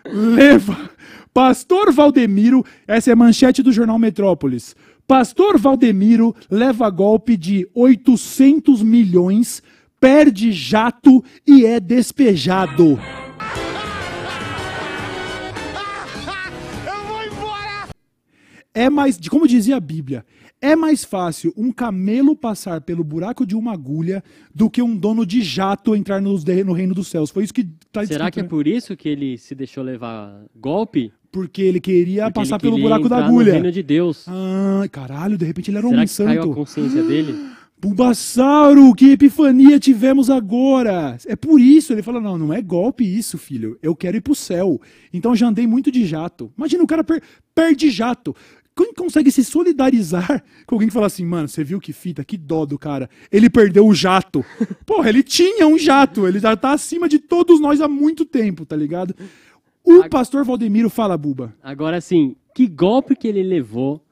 leva. Pastor Valdemiro, essa é a manchete do jornal Metrópolis. Pastor Valdemiro leva golpe de 800 milhões, perde jato e é despejado. É mais, de- como dizia a Bíblia, é mais fácil um camelo passar pelo buraco de uma agulha do que um dono de jato entrar nos no reino dos céus. Foi isso que tá será que é né? por isso que ele se deixou levar golpe? Porque ele queria Porque passar ele pelo queria buraco da entrar no agulha. reino de Deus. Ah, caralho, de repente ele era um será homem que caiu a santo. consciência dele? Bulbasauro, que epifania tivemos agora! É por isso, ele fala, não, não é golpe isso, filho. Eu quero ir pro céu. Então já andei muito de jato. Imagina, o cara per- perde jato. Quem consegue se solidarizar com alguém que fala assim, mano, você viu que fita, que dó do cara. Ele perdeu o jato. Porra, ele tinha um jato. Ele já tá acima de todos nós há muito tempo, tá ligado? O pastor Valdemiro fala, Buba. Agora sim, que golpe que ele levou?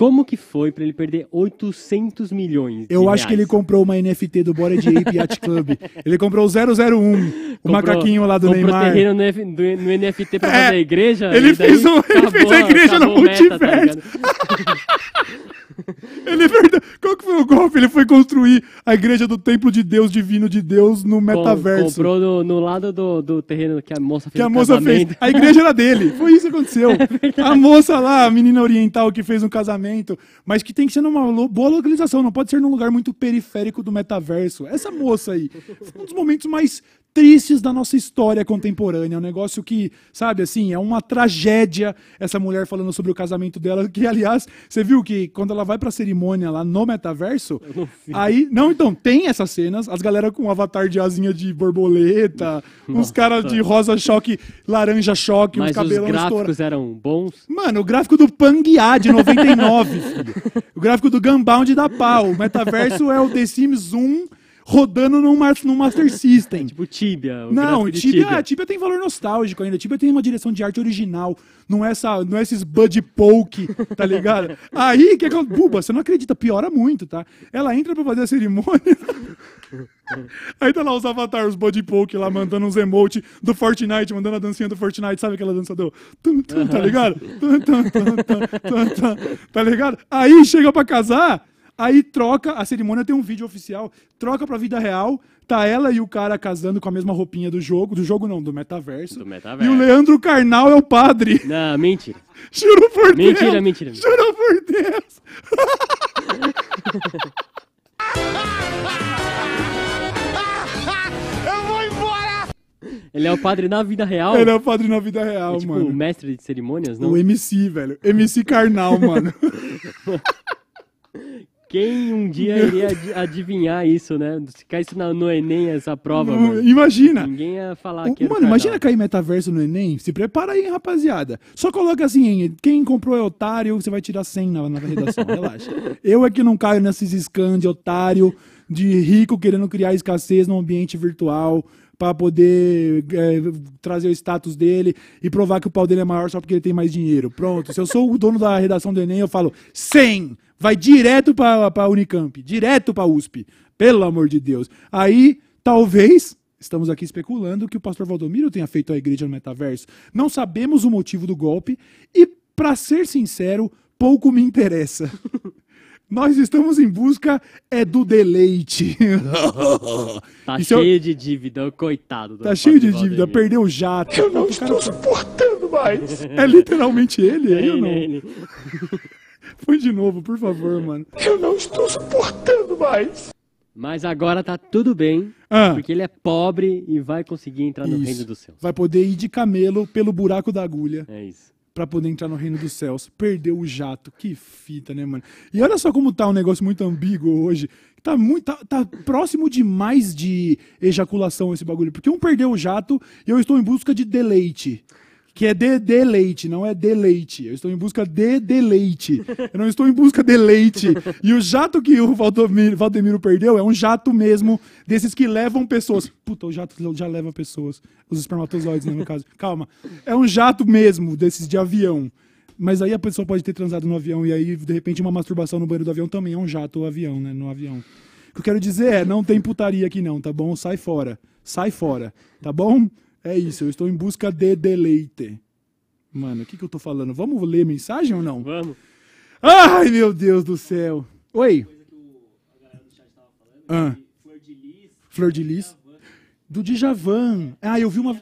Como que foi pra ele perder 800 milhões? Eu acho que ele comprou uma NFT do Bored Ape Yacht Club. Ele comprou o 001, o Comprou- macaquinho lá do comprou Neymar. terreno no, F- do- no NFT pra É, fazer a igreja. ele fez um- ele acabou- fez a igreja no acabou o meta, tá Ele perdeu. Qual que foi o golpe? Ele foi construir a igreja do templo de Deus divino de Deus no metaverso. Comprou no, no lado do, do terreno que a moça fez que a moça fez. A igreja era dele. Foi isso que aconteceu. É a moça lá, a menina oriental que fez um casamento, mas que tem que ser numa boa localização, não pode ser num lugar muito periférico do metaverso. Essa moça aí, foi um dos momentos mais tristes da nossa história contemporânea. Um negócio que, sabe, assim, é uma tragédia essa mulher falando sobre o casamento dela, que, aliás, você viu que quando ela vai pra cerimônia lá no metaverso, aí, não, então, tem essas cenas, as galera com um avatar de asinha de borboleta, uns caras de rosa choque, laranja choque, uns Mas os cabelão estourado. gráficos eram bons. Mano, o gráfico do Pangueá de 99, filho. O gráfico do Gunbound da pau. O metaverso é o The Sims 1 rodando num, num Master System. Tipo Tibia. Não, gráfico de Tibia, Tibia tem valor nostálgico ainda. Tibia tem uma direção de arte original. Não é, essa, não é esses Bud Poke, tá ligado? Aí, que é que Buba, você não acredita, piora muito, tá? Ela entra pra fazer a cerimônia. Aí tá lá os avatares, os Bud Poke lá, mandando uns emotes do Fortnite, mandando a dancinha do Fortnite, sabe aquela dança do. tum, tum, tá ligado? Tum, tum, tum, tum, tum, tum, tá ligado? Aí chega pra casar, aí troca, a cerimônia tem um vídeo oficial, troca pra vida real, tá ela e o cara casando com a mesma roupinha do jogo, do jogo não, do metaverso. Do E metaverso. o Leandro Carnal é o padre. Não, mentira. Juro por Deus. Mentira, mentira. Juro por Deus. Ele é o padre na vida real? Ele é o padre na vida real, É tipo mano. o mestre de cerimônias, não? O MC, velho. MC Carnal, mano. Quem um dia iria ad- adivinhar isso, né? Se caísse na- no Enem essa prova, mano. Imagina. Ninguém ia falar O- que mano, imagina cair metaverso no Enem. Se prepara aí, rapaziada. Só coloca assim, hein, quem comprou é otário, você vai tirar 100 na, na redação. Relaxa. Eu é que não caio nesses scans de otário, de rico querendo criar escassez no ambiente virtual pra poder é, trazer o status dele e provar que o pau dele é maior só porque ele tem mais dinheiro. Pronto. Se eu sou o dono da redação do Enem, eu falo 100. Vai direto pra, pra Unicamp, direto pra USP. Pelo amor de Deus. Aí, talvez, estamos aqui especulando que o pastor Valdomiro tenha feito a igreja no metaverso. Não sabemos o motivo do golpe e, pra ser sincero, pouco me interessa. Nós estamos em busca é do deleite. Tá Isso é- cheio de dívida, coitado. do Tá cheio de dívida, perdeu o jato. Eu não estou suportando mais. É literalmente ele, ou Ele, não? ele. Põe de novo, por favor, mano. Mas agora tá tudo bem, Ah. porque ele é pobre e vai conseguir entrar no Isso. reino dos céus. Vai poder ir de camelo pelo buraco da agulha É isso. pra poder entrar no reino dos céus. Perdeu o jato. Que fita, né, mano? E olha só como tá um negócio muito ambíguo hoje. Tá, muito, tá, tá próximo demais de ejaculação esse bagulho. Porque um perdeu o jato e eu estou em busca de deleite. Que é de deleite, não é deleite. Eu estou em busca de deleite. Eu não estou em busca de leite. E o jato que o Valdemiro, Valdemiro perdeu é um jato mesmo, desses que levam pessoas. Puta, o jato já leva pessoas. Os espermatozoides, né, no caso. Calma. É um jato mesmo, desses de avião. Mas aí a pessoa pode ter transado no avião e aí, de repente, uma masturbação no banheiro do avião também é um jato ou avião, né? No avião. O que eu quero dizer é, não tem putaria aqui não, tá bom? Sai fora. Sai fora, tá bom? É isso, eu estou em busca de deleite. Mano, o que, que eu tô falando? Vamos ler mensagem ou não? Vamos. Ai, meu Deus do céu. Oi. Ah, Flor de Lis, Flor de Lis. Do Djavan. Ah, eu vi uma...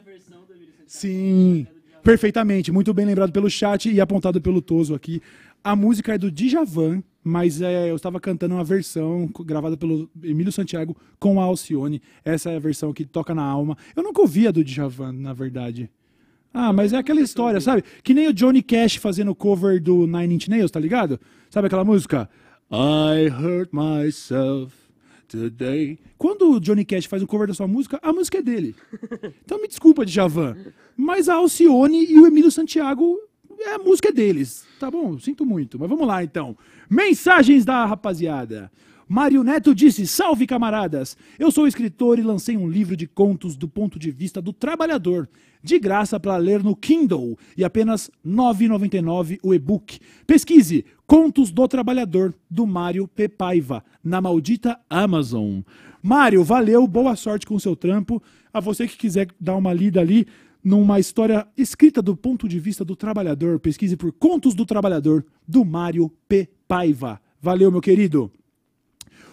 Sim, perfeitamente. Muito bem lembrado pelo chat e apontado pelo Toso aqui. A música é do Djavan, mas é, eu estava cantando uma versão gravada pelo Emílio Santiago com a Alcione. Essa é a versão que toca na alma. Eu nunca ouvi a do Djavan, na verdade. Ah, mas é aquela história, sabe? Que nem o Johnny Cash fazendo cover do Nine Inch Nails, tá ligado? Sabe aquela música? I hurt myself today. Quando o Johnny Cash faz um cover da sua música, a música é dele. Então me desculpa, Djavan. Mas a Alcione e o Emílio Santiago, é, a música é deles. Tá bom? Sinto muito. Mas vamos lá, então. Mensagens da rapaziada. Mário Neto disse: Salve, camaradas! Eu sou escritor e lancei um livro de contos do ponto de vista do trabalhador, de graça para ler no Kindle e apenas R$ 9,99 o e-book. Pesquise Contos do Trabalhador, do Mário P. Paiva, na maldita Amazon. Mário, valeu, boa sorte com o seu trampo. A você que quiser dar uma lida ali numa história escrita do ponto de vista do trabalhador, pesquise por Contos do Trabalhador, do Mário P. Paiva. Valeu, meu querido.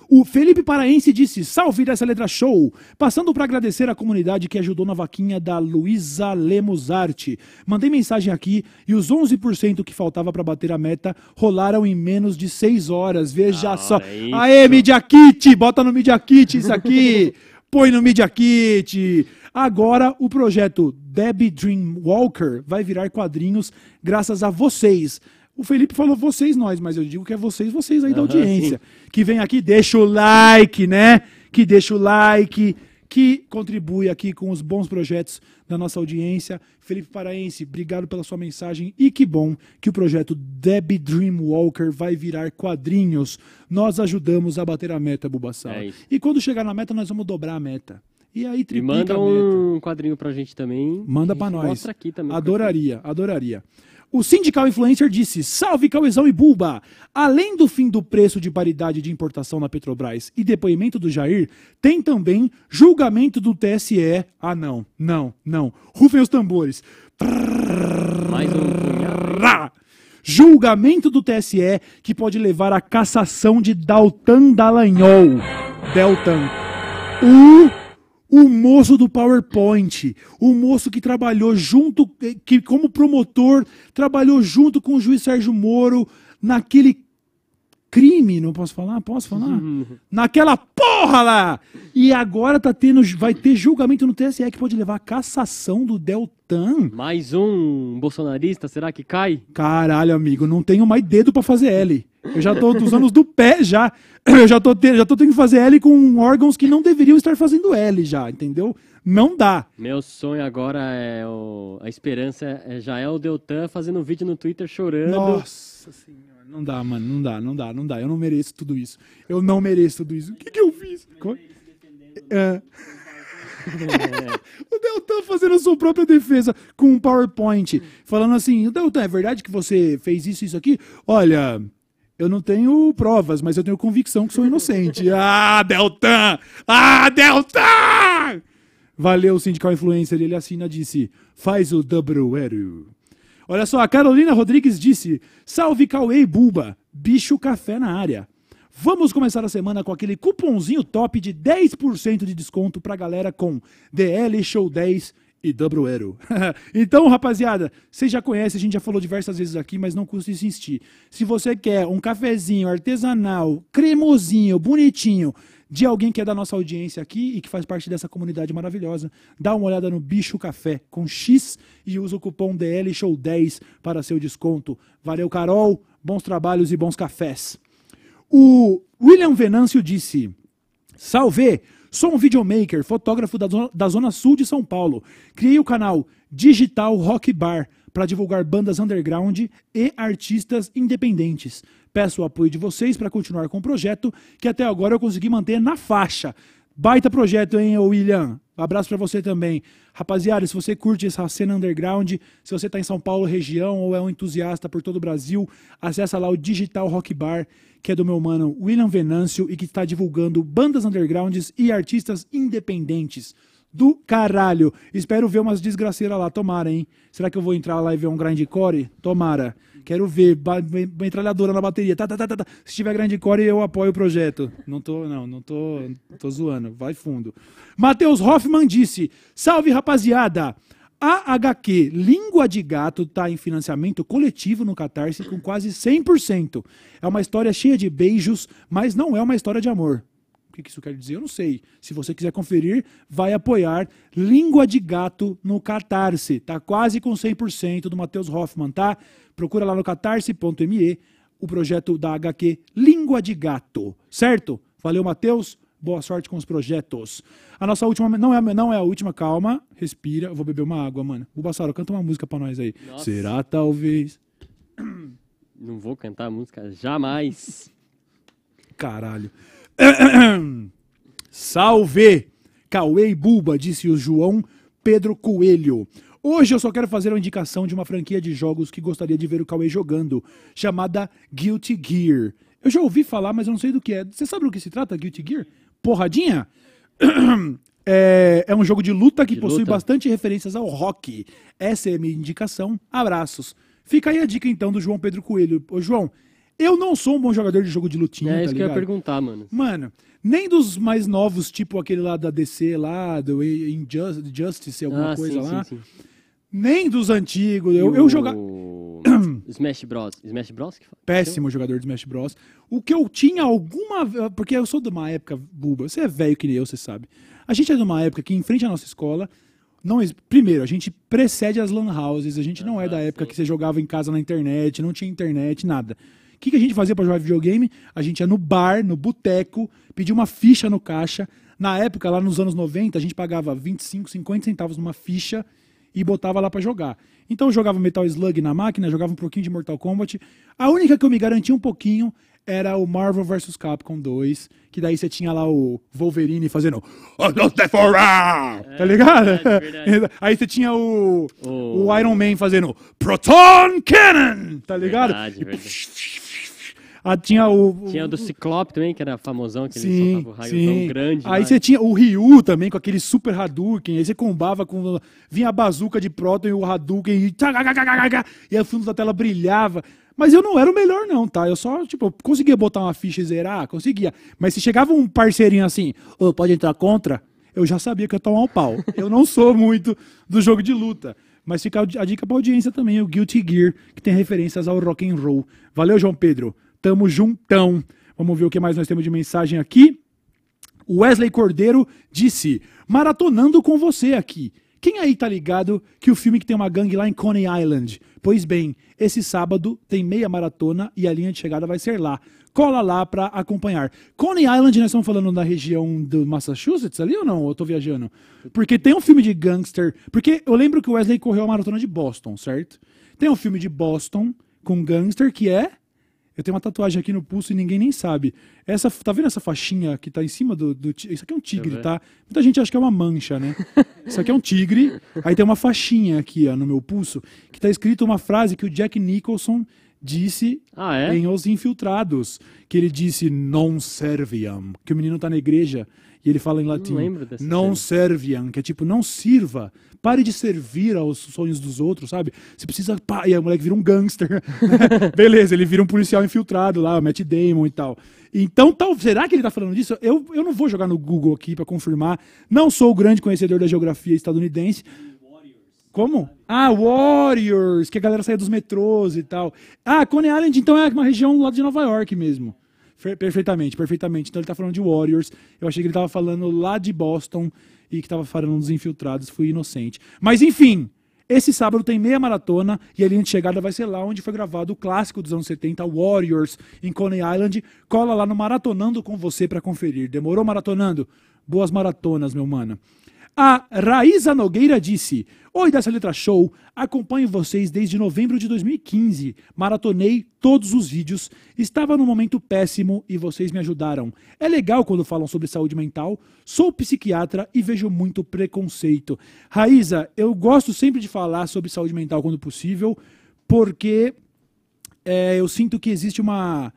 O Felipe Paraense disse: Salve dessa letra show! Passando para agradecer a comunidade que ajudou na vaquinha da Luísa Lemos Arte. Mandei mensagem aqui e os 11% que faltava para bater a meta rolaram em menos de 6 horas. Veja Da só. é isso. Aê, Media Kit! Bota no Media Kit isso aqui! Põe no Media Kit! Agora o projeto Debbie Dream Walker vai virar quadrinhos graças a vocês. O Felipe falou vocês, nós, mas eu digo que é vocês, vocês aí da audiência. Que vem aqui, deixa o like, né? Que deixa o like, que contribui aqui com os bons projetos da nossa audiência. Felipe Paraense, obrigado pela sua mensagem e que bom que o projeto Debbie Dream Walker vai virar quadrinhos. Nós ajudamos a bater a meta, Bubassal. É e quando chegar na meta, nós vamos dobrar a meta. E aí E manda um quadrinho pra gente também. Manda pra nós. Mostra aqui também. Adoraria, adoraria. O Sindical Influencer disse: Salve Cauezão e Bulba! Além do fim do preço de paridade de importação na Petrobras e depoimento do Jair, tem também julgamento do TSE. Ah, não, não, não. Rufem os tambores. Mais um! Julgamento do TSE que pode levar à cassação de Daltan Dallagnol. Deltan. O o moço do PowerPoint, o moço que trabalhou junto, que como promotor, trabalhou junto com o juiz Sérgio Moro naquele crime, não posso falar? Posso falar? Naquela porra lá! E agora tá tendo, vai ter julgamento no TSE que pode levar a cassação do Mais um bolsonarista, será que cai? Caralho, amigo, não tenho mais dedo pra fazer L. Eu já tô usando os do pé já. Eu já tô, te- já tô tendo que fazer L com órgãos que não deveriam estar fazendo L já, entendeu? Não dá. Meu sonho agora é o... A esperança é- já é o Deltan fazendo um vídeo no Twitter chorando. Nossa senhora, não dá, mano, não dá, não dá, não dá. Eu não mereço tudo isso. Eu não mereço tudo isso. O que que eu fiz? Co- É. o Deltan fazendo a sua própria defesa com um PowerPoint, falando assim: Deltan, é verdade que você fez isso e isso aqui? Olha, eu não tenho provas, mas eu tenho convicção que sou inocente. ah, Deltan! Ah, Deltan! Valeu, sindical influencer. Ele assina, disse: faz o double Olha só, a Carolina Rodrigues disse: Salve Cauê e Buba, bicho café na área. Vamos começar a semana com aquele cupomzinho top de 10% de desconto pra galera com DL Show 10 e Double Arrow. então, rapaziada, vocês já conhecem, a gente já falou diversas vezes aqui, mas não custa insistir. Se você quer um cafezinho artesanal, cremosinho, bonitinho, de alguém que é da nossa audiência aqui e que faz parte dessa comunidade maravilhosa, dá uma olhada no Bicho Café com X e usa o cupom DL Show 10 para seu desconto. Valeu, Carol, bons trabalhos e bons cafés. O William Venâncio disse: Salve! Sou um videomaker, fotógrafo da zona, da zona sul de São Paulo. Criei o canal Digital Rock Bar para divulgar bandas underground e artistas independentes. Peço o apoio de vocês para continuar com o projeto, que até agora eu consegui manter na faixa. Baita projeto, hein, William? Abraço pra você também. Rapaziada, se você curte essa cena underground, se você tá em São Paulo região ou é um entusiasta por todo o Brasil, acessa lá o Digital Rock Bar, que é do meu mano William Venâncio e que está divulgando bandas undergrounds e artistas independentes. Do caralho. Espero ver umas desgraceiras lá, tomara, hein? Será que eu vou entrar lá e ver um grindcore? Tomara. Quero ver, metralhadora na bateria. Tá, tá, tá, tá, tá. Se tiver grindcore, eu apoio o projeto. Não tô, não, não tô, tô zoando. Vai fundo. Matheus Hoffman disse: Salve, rapaziada! A HQ Língua de Gato está em financiamento coletivo no Catarse com quase 100%. É uma história cheia de beijos, mas não é uma história de amor. O que isso quer dizer? Eu não sei. Se você quiser conferir, vai apoiar Língua de Gato no Catarse. Tá quase com 100% do Matheus Hoffman, tá? Procura lá no catarse.me o projeto da HQ Língua de Gato, certo? Valeu, Matheus. Boa sorte com os projetos. A nossa última. Não é, a- não é a última, calma. Respira. Eu vou beber uma água, mano. Bubassaro, canta uma música pra nós aí. Nossa. Será talvez. Não vou cantar música jamais. Caralho. Salve! Cauê e Buba, disse o João Pedro Coelho. Hoje eu só quero fazer uma indicação de uma franquia de jogos que gostaria de ver o Cauê jogando, chamada Guilty Gear. Eu já ouvi falar, mas eu não sei do que é. Você sabe do que se trata, Guilty Gear? Porradinha? É, é um jogo de luta que De possui luta? bastante referências ao rock. Essa é a minha indicação. Abraços. Fica aí a dica então do João Pedro Coelho. Ô, João, eu não sou um bom jogador de jogo de lutinha, é tá isso que eu ia perguntar, mano. Mano, nem dos mais novos, tipo aquele lá da DC lá, do Injus- Injustice, alguma ah, coisa sim, lá. sim, sim. Nem dos antigos. Eu, eu jogava. Smash Bros. Smash Bros? Péssimo jogador de Smash Bros. O que eu tinha alguma. Porque eu sou de uma época, Buba, você é velho que nem eu, você sabe. A gente é de uma época que, em frente à nossa escola, não primeiro, a gente precede as lan houses, a gente não é da época que você jogava em casa na internet, não tinha internet, nada. O que, que a gente fazia pra jogar videogame? A gente ia no bar, no boteco, pedia uma ficha no caixa. Na época, lá nos anos 90, a gente pagava 25, 50 centavos numa ficha e botava lá pra jogar. Então eu jogava Metal Slug na máquina, jogava um pouquinho de Mortal Kombat. A única que eu me garantia um pouquinho era o Marvel vs Capcom 2, que daí você tinha lá o Wolverine fazendo "Oh, All", tá ligado? verdade, verdade. Aí você tinha o, O- o Iron Man fazendo Proton Cannon, tá ligado? Verdade, E, verdade. Ah, tinha o, Tinha o do Ciclope também, que era famosão, que ele Sim, soltava o raiozão sim. grande. Aí lá. você tinha o Ryu também, com aquele super Hadouken. Aí você combava com. Vinha a bazuca de Proton e o Hadouken. E, e aí o fundo da tela brilhava. Mas eu não era o melhor, não, tá? Eu só, tipo, conseguia botar uma ficha e zerar, conseguia. Mas se chegava um parceirinho assim, ô, pode entrar contra, eu já sabia que eu ia tomar um pau. Eu não sou muito do jogo de luta. Mas fica a dica pra audiência também, o Guilty Gear, que tem referências ao rock and roll. Valeu, João Pedro. Tamo juntão. Vamos ver o que mais nós temos de mensagem aqui. Wesley Cordeiro disse: Maratonando com você aqui. Quem aí tá ligado que o filme que tem uma gangue lá em Coney Island? Pois bem, esse sábado tem meia maratona e a linha de chegada vai ser lá. Cola lá pra acompanhar. Coney Island, nós estamos falando da região do Massachusetts ali ou não? Eu tô viajando? Porque tem um filme de gangster. Porque eu lembro que o Wesley correu a maratona de Boston, certo? Tem um filme de Boston com gangster que é. Eu tenho uma tatuagem aqui no pulso e ninguém nem sabe. Essa, tá vendo essa faixinha que tá em cima do, do Isso aqui é um tigre, tá? Muita gente acha que é uma mancha, né? Isso aqui é um tigre. Aí tem uma faixinha aqui, ó, no meu pulso, que tá escrito uma frase que o Jack Nicholson disse Ah, é? em Os Infiltrados, que ele disse non serviam, que o menino tá na igreja e ele fala em latim, non serviam, que é tipo, não sirva, pare de servir aos sonhos dos outros, sabe? Você precisa, pá, e aí o moleque vira um gangster, beleza, ele vira um policial infiltrado lá, o Matt Damon e tal. Então, tal, será que ele tá falando disso? Eu, eu não vou jogar no Google aqui pra confirmar, não sou o grande conhecedor da geografia estadunidense, como? Ah, Warriors, que a galera saía dos metrôs e tal. Ah, Coney Island, então é uma região lá de Nova York mesmo. Perfeitamente, perfeitamente. Então ele tá falando de Warriors. Eu achei que ele tava falando lá de Boston e que tava falando dos infiltrados. Fui inocente. Mas enfim, esse sábado tem meia maratona e a linha de chegada vai ser lá onde foi gravado o clássico dos anos 70, Warriors, em Coney Island. Cola lá no Maratonando com você pra conferir. Demorou maratonando? Boas maratonas, meu mano. A Raíza Nogueira disse: Oi, dessa letra show. Acompanho vocês desde novembro de 2015. Maratonei todos os vídeos. Estava num momento péssimo e vocês me ajudaram. É legal quando falam sobre saúde mental. Sou psiquiatra e vejo muito preconceito. Raíza, eu gosto sempre de falar sobre saúde mental quando possível, porque é, eu sinto que existe uma,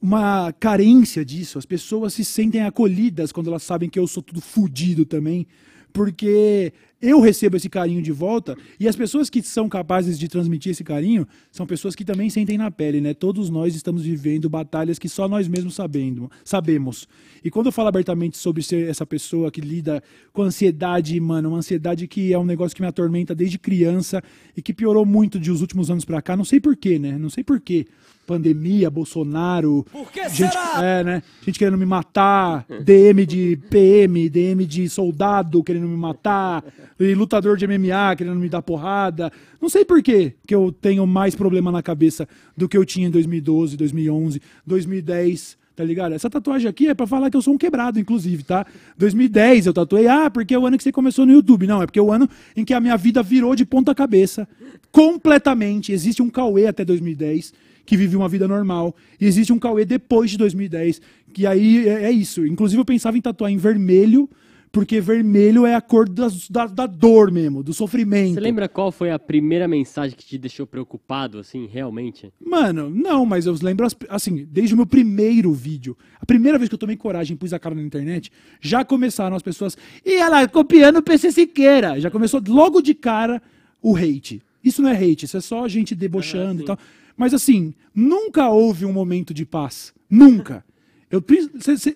uma carência disso. As pessoas se sentem acolhidas quando elas sabem que eu sou tudo fudido também. Porque eu recebo esse carinho de volta e as pessoas que são capazes de transmitir esse carinho são pessoas que também sentem na pele, né? Todos nós estamos vivendo batalhas que só nós mesmos sabendo, sabemos. E quando eu falo abertamente sobre ser essa pessoa que lida com ansiedade, mano, uma ansiedade que é um negócio que me atormenta desde criança e que piorou muito de os últimos anos pra cá, não sei porquê, né? Não sei porquê. Pandemia, Bolsonaro. Por que gente, É, né? Gente querendo me matar, DM de PM, DM de soldado querendo me matar, e lutador de MMA querendo me dar porrada. Não sei por quê que eu tenho mais problema na cabeça do que eu tinha em 2012, 2011, 2010. Tá ligado? Essa tatuagem aqui é pra falar que eu sou um quebrado, inclusive, tá? 2010 eu tatuei, ah, porque é o ano que você começou no YouTube. Não, é porque é o ano em que a minha vida virou de ponta cabeça. Completamente. Existe um Cauê até 2010 que vive uma vida normal. E existe um Cauê depois de 2010, que aí é, é isso. Inclusive eu pensava em tatuar em vermelho, porque vermelho é a cor das- da, da dor mesmo, do sofrimento. Você lembra qual foi a primeira mensagem que te deixou preocupado, assim, realmente? Mano, não, mas eu lembro, as- assim, desde o meu primeiro vídeo, a primeira vez que eu tomei coragem e pus a cara na internet, já começaram as pessoas, e ela copiando o PC Siqueira. Já começou logo de cara o hate. Isso não é hate, isso é só gente debochando e tal. Mas assim, nunca houve um momento de paz. Nunca. Eu,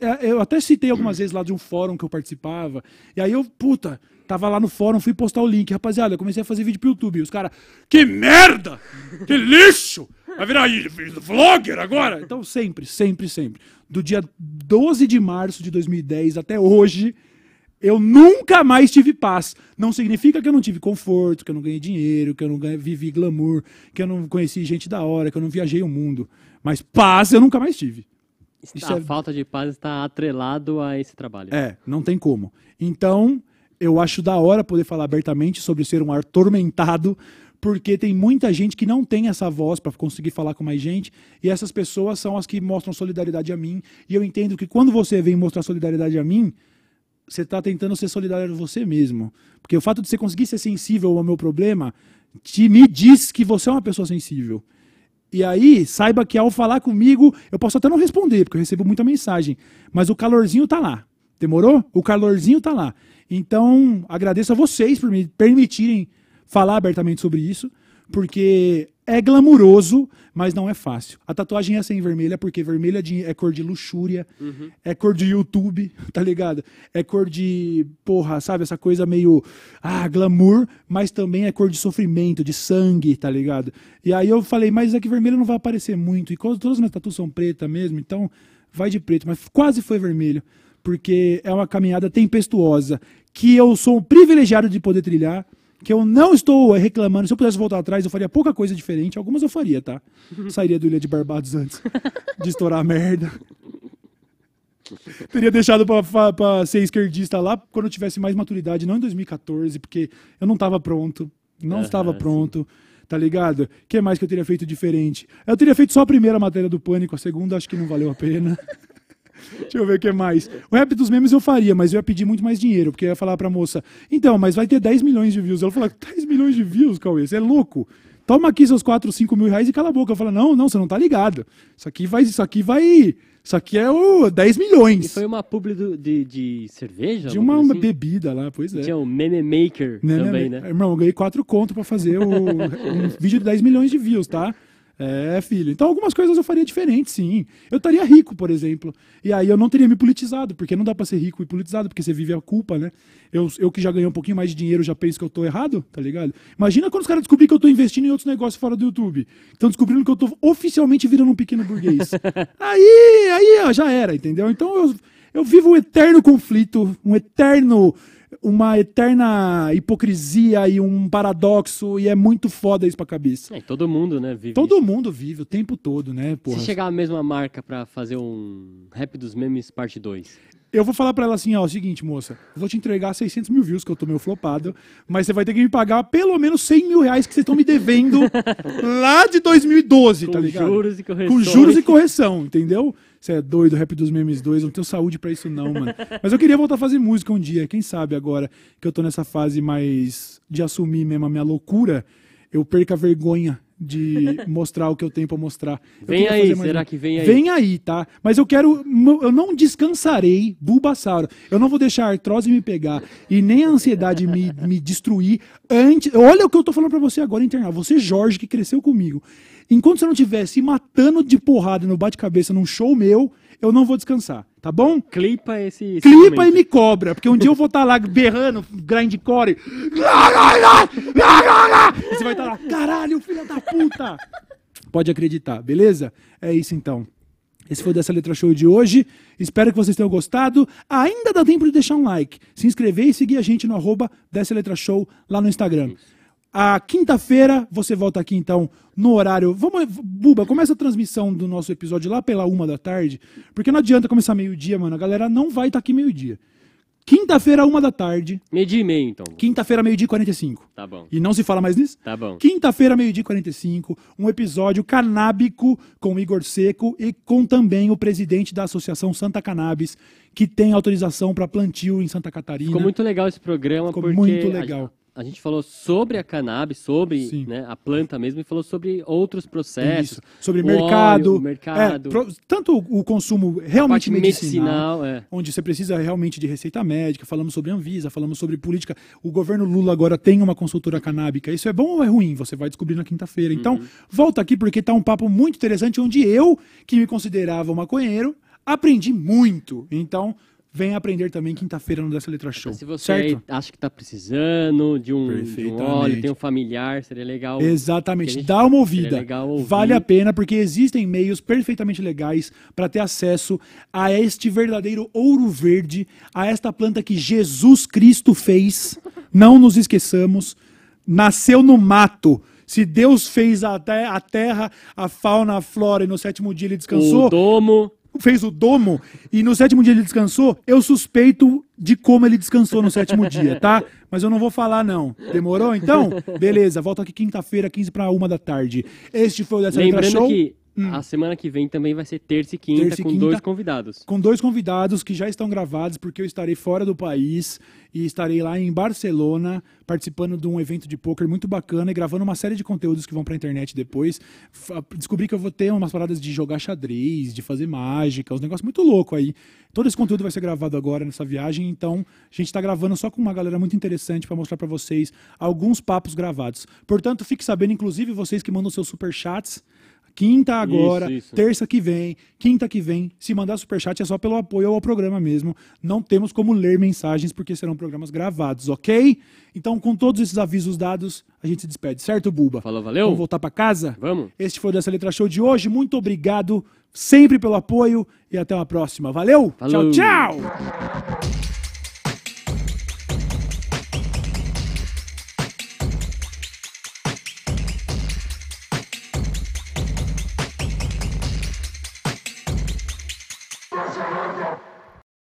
é, eu até citei algumas vezes lá de um fórum que eu participava. E aí eu, puta, tava lá no fórum, fui postar o link. Rapaziada, eu comecei a fazer vídeo pro YouTube. E os caras, que merda! Que lixo! Vai virar vlogger agora? Então, sempre, sempre, sempre. Do dia 12 de março de 2010 até hoje, eu nunca mais tive paz. Não significa que eu não tive conforto, que eu não ganhei dinheiro, que eu não ganhei- vivi glamour, que eu não conheci gente da hora, que eu não viajei o mundo. Mas paz eu nunca mais tive. A é- falta de paz está atrelado a esse trabalho. É, não tem como. Então, eu acho da hora poder falar abertamente sobre ser um atormentado, porque tem muita gente que não tem essa voz para conseguir falar com mais gente, e essas pessoas são as que mostram solidariedade a mim, e eu entendo que quando você vem mostrar solidariedade a mim, você está tentando ser solidário a você mesmo. Porque o fato de você conseguir ser sensível ao meu problema te, me diz que você é uma pessoa sensível. E aí, saiba que ao falar comigo, eu posso até não responder, porque eu recebo muita mensagem, mas o calorzinho tá lá. Demorou? O calorzinho tá lá. Então, agradeço a vocês por me permitirem falar abertamente sobre isso, porque é glamuroso, mas não é fácil. A tatuagem ia ser em vermelha, porque vermelha é é cor de luxúria, é cor de YouTube, tá ligado? É cor de, porra, sabe, essa coisa meio, ah, glamour, mas também é cor de sofrimento, de sangue, tá ligado? E aí eu falei, mas é que vermelho não vai aparecer muito, e todas as minhas tatuas são preta mesmo, então vai de preto, mas quase foi vermelho, porque é uma caminhada tempestuosa, que eu sou um privilegiado de poder trilhar, que eu não estou reclamando. Se eu pudesse voltar atrás, eu faria pouca coisa diferente. Algumas eu faria, tá? Sairia do Ilha de Barbados antes de estourar a merda. Teria deixado pra ser esquerdista lá quando eu tivesse mais maturidade, não em 2014, porque eu não estava pronto. Não Aham, estava sim. pronto. Tá ligado? O que mais que eu teria feito diferente? Eu teria feito só a primeira matéria do Pânico, a segunda acho que não valeu a pena. Deixa eu ver o que mais. O rap dos memes eu faria, mas eu ia pedir muito mais dinheiro, porque eu ia falar pra moça, então, mas vai ter 10 milhões de views. Ela falou, 10 milhões de views, Cauê, você é louco. Toma aqui seus 4, 5 mil reais e cala a boca. Eu falo, não, não, você não tá ligado. Isso aqui vai, isso aqui vai, isso aqui é o 10 E milhões. foi uma publi do- de, de cerveja? De uma, assim? bebida lá, pois é. Tinha o Meme Maker também, né? né? Irmão, eu ganhei 4 conto pra fazer o, um vídeo de 10 milhões de views, tá? É, filho. Então algumas coisas eu faria diferente, sim. Eu estaria rico, por exemplo. E aí eu não teria me politizado, porque não dá pra ser rico e politizado, porque você vive a culpa, né? Eu, eu que já ganhei um pouquinho mais de dinheiro, já penso que eu tô errado, tá ligado? Imagina quando os caras descobrirem que eu tô investindo em outros negócios fora do YouTube. Estão descobrindo que eu tô oficialmente virando um pequeno burguês. aí, aí, ó, já era, entendeu? Então eu, eu vivo um eterno conflito, um eterno uma eterna hipocrisia e um paradoxo, e é muito foda isso pra cabeça. É, todo mundo, né? Vive Todo isso. mundo vive o tempo todo, né? Porra. Se chegar a mesma marca pra fazer um Rap dos Memes parte 2. Eu vou falar pra ela assim, ó, o seguinte, moça, eu vou te entregar 600 mil views, que eu tô meio flopado, mas você vai ter que me pagar pelo menos 100 mil reais que vocês estão me devendo lá de 2012, Com tá ligado? juros e Com correções. juros e correção, entendeu? Você é doido, Rap dos Memes 2, eu não tenho saúde pra isso não, mano. Mas eu queria voltar a fazer música um dia, quem sabe agora que eu tô nessa fase mais de assumir mesmo a minha loucura, eu perca a vergonha de mostrar o que eu tenho pra mostrar. Vem aí, será um- que vem aí? Vem aí, tá? Mas eu quero. Eu não descansarei, Bulbasauro. Eu não vou deixar a artrose me pegar e nem a ansiedade me, me destruir antes. Olha o que eu tô falando pra você agora, internar. Você, Jorge, que cresceu comigo. Enquanto você não estiver se matando de porrada no bate-cabeça num show meu, eu não vou descansar, tá bom? Clipa esse. esse Clipa momento. e me cobra, porque um dia eu vou estar lá berrando, grindcore. E você vai estar lá, caralho, filho da puta! Pode acreditar, beleza? É isso então. Esse foi o dessa letra show de hoje. Espero que vocês tenham gostado. Ainda dá tempo de deixar um like, se inscrever e seguir a gente no arroba dessa letra show lá no Instagram. A quinta-feira você volta aqui então no horário. Vamos, Buba, começa a transmissão do nosso episódio lá pela uma da tarde, porque não adianta começar meio-dia, mano. A galera não vai estar aqui meio-dia. Quinta-feira, uma da tarde. Meio-dia e meio, então. Quinta-feira, meio-dia e 45. Tá bom. E não se fala mais nisso? Tá bom. Quinta-feira, meio-dia e 45, um episódio canábico com o Igor Seco e com também o presidente da Associação Santa Cannabis, que tem autorização para plantio em Santa Catarina. Ficou muito legal esse programa Ficou porque muito legal. A, gente falou sobre a cannabis, sobre né, a planta mesmo, e falou sobre outros processos. Isso. Sobre o mercado. óleo, mercado. É, pro- tanto o consumo realmente medicinal, medicinal, é. onde você precisa realmente de receita médica, falamos sobre Anvisa, falamos sobre política. O governo Lula agora tem uma consultora canábica. Isso é bom ou é ruim? Você vai descobrir na quinta-feira. Então, Uhum. volta aqui porque tá um papo muito interessante onde eu, que me considerava maconheiro, aprendi muito. Então, vem aprender também quinta-feira no Dessa Letra Show. Se você certo? acha que tá precisando de um, de um óleo, tem um familiar, seria legal. Exatamente, dá uma ouvida. Vale a pena porque existem meios perfeitamente legais para ter acesso a este verdadeiro ouro verde, a esta planta que Jesus Cristo fez. Não nos esqueçamos, nasceu no mato. Se Deus fez a terra, a fauna, a flora e no sétimo dia ele descansou, O domo. Fez o domo e no sétimo dia ele descansou, eu suspeito de como ele descansou no sétimo dia, tá? Mas eu não vou falar, não. Demorou? Então, beleza. Volto aqui quinta-feira, 15 para uma da tarde. Este foi o Dessa Letra Lembrando Show. que A semana que vem também vai ser terça e quinta Terça e com quinta. dois convidados. com dois convidados que já estão gravados, porque eu estarei fora do país e estarei lá em Barcelona participando de um evento de poker muito bacana e gravando uma série de conteúdos que vão pra internet depois. Fa- Descobri que eu vou ter umas paradas de jogar xadrez, de fazer mágica, uns negócios muito louco aí. Todo esse conteúdo vai ser gravado agora nessa viagem, então a gente tá gravando só com uma galera muito interessante para mostrar para vocês alguns papos gravados. Portanto, fique sabendo, inclusive vocês que mandam seus superchats, Quinta agora, Isso, isso. terça que vem, quinta que vem. Se mandar superchat é só pelo apoio ao programa mesmo. Não temos como ler mensagens porque serão programas gravados, ok? Então, com todos esses avisos dados, a gente se despede, certo, Buba? Falou, valeu? Vamos voltar pra casa? Vamos. Este foi o Dessa Letra Show de hoje. Muito obrigado sempre pelo apoio e até uma próxima. Valeu! Falou. Tchau, tchau!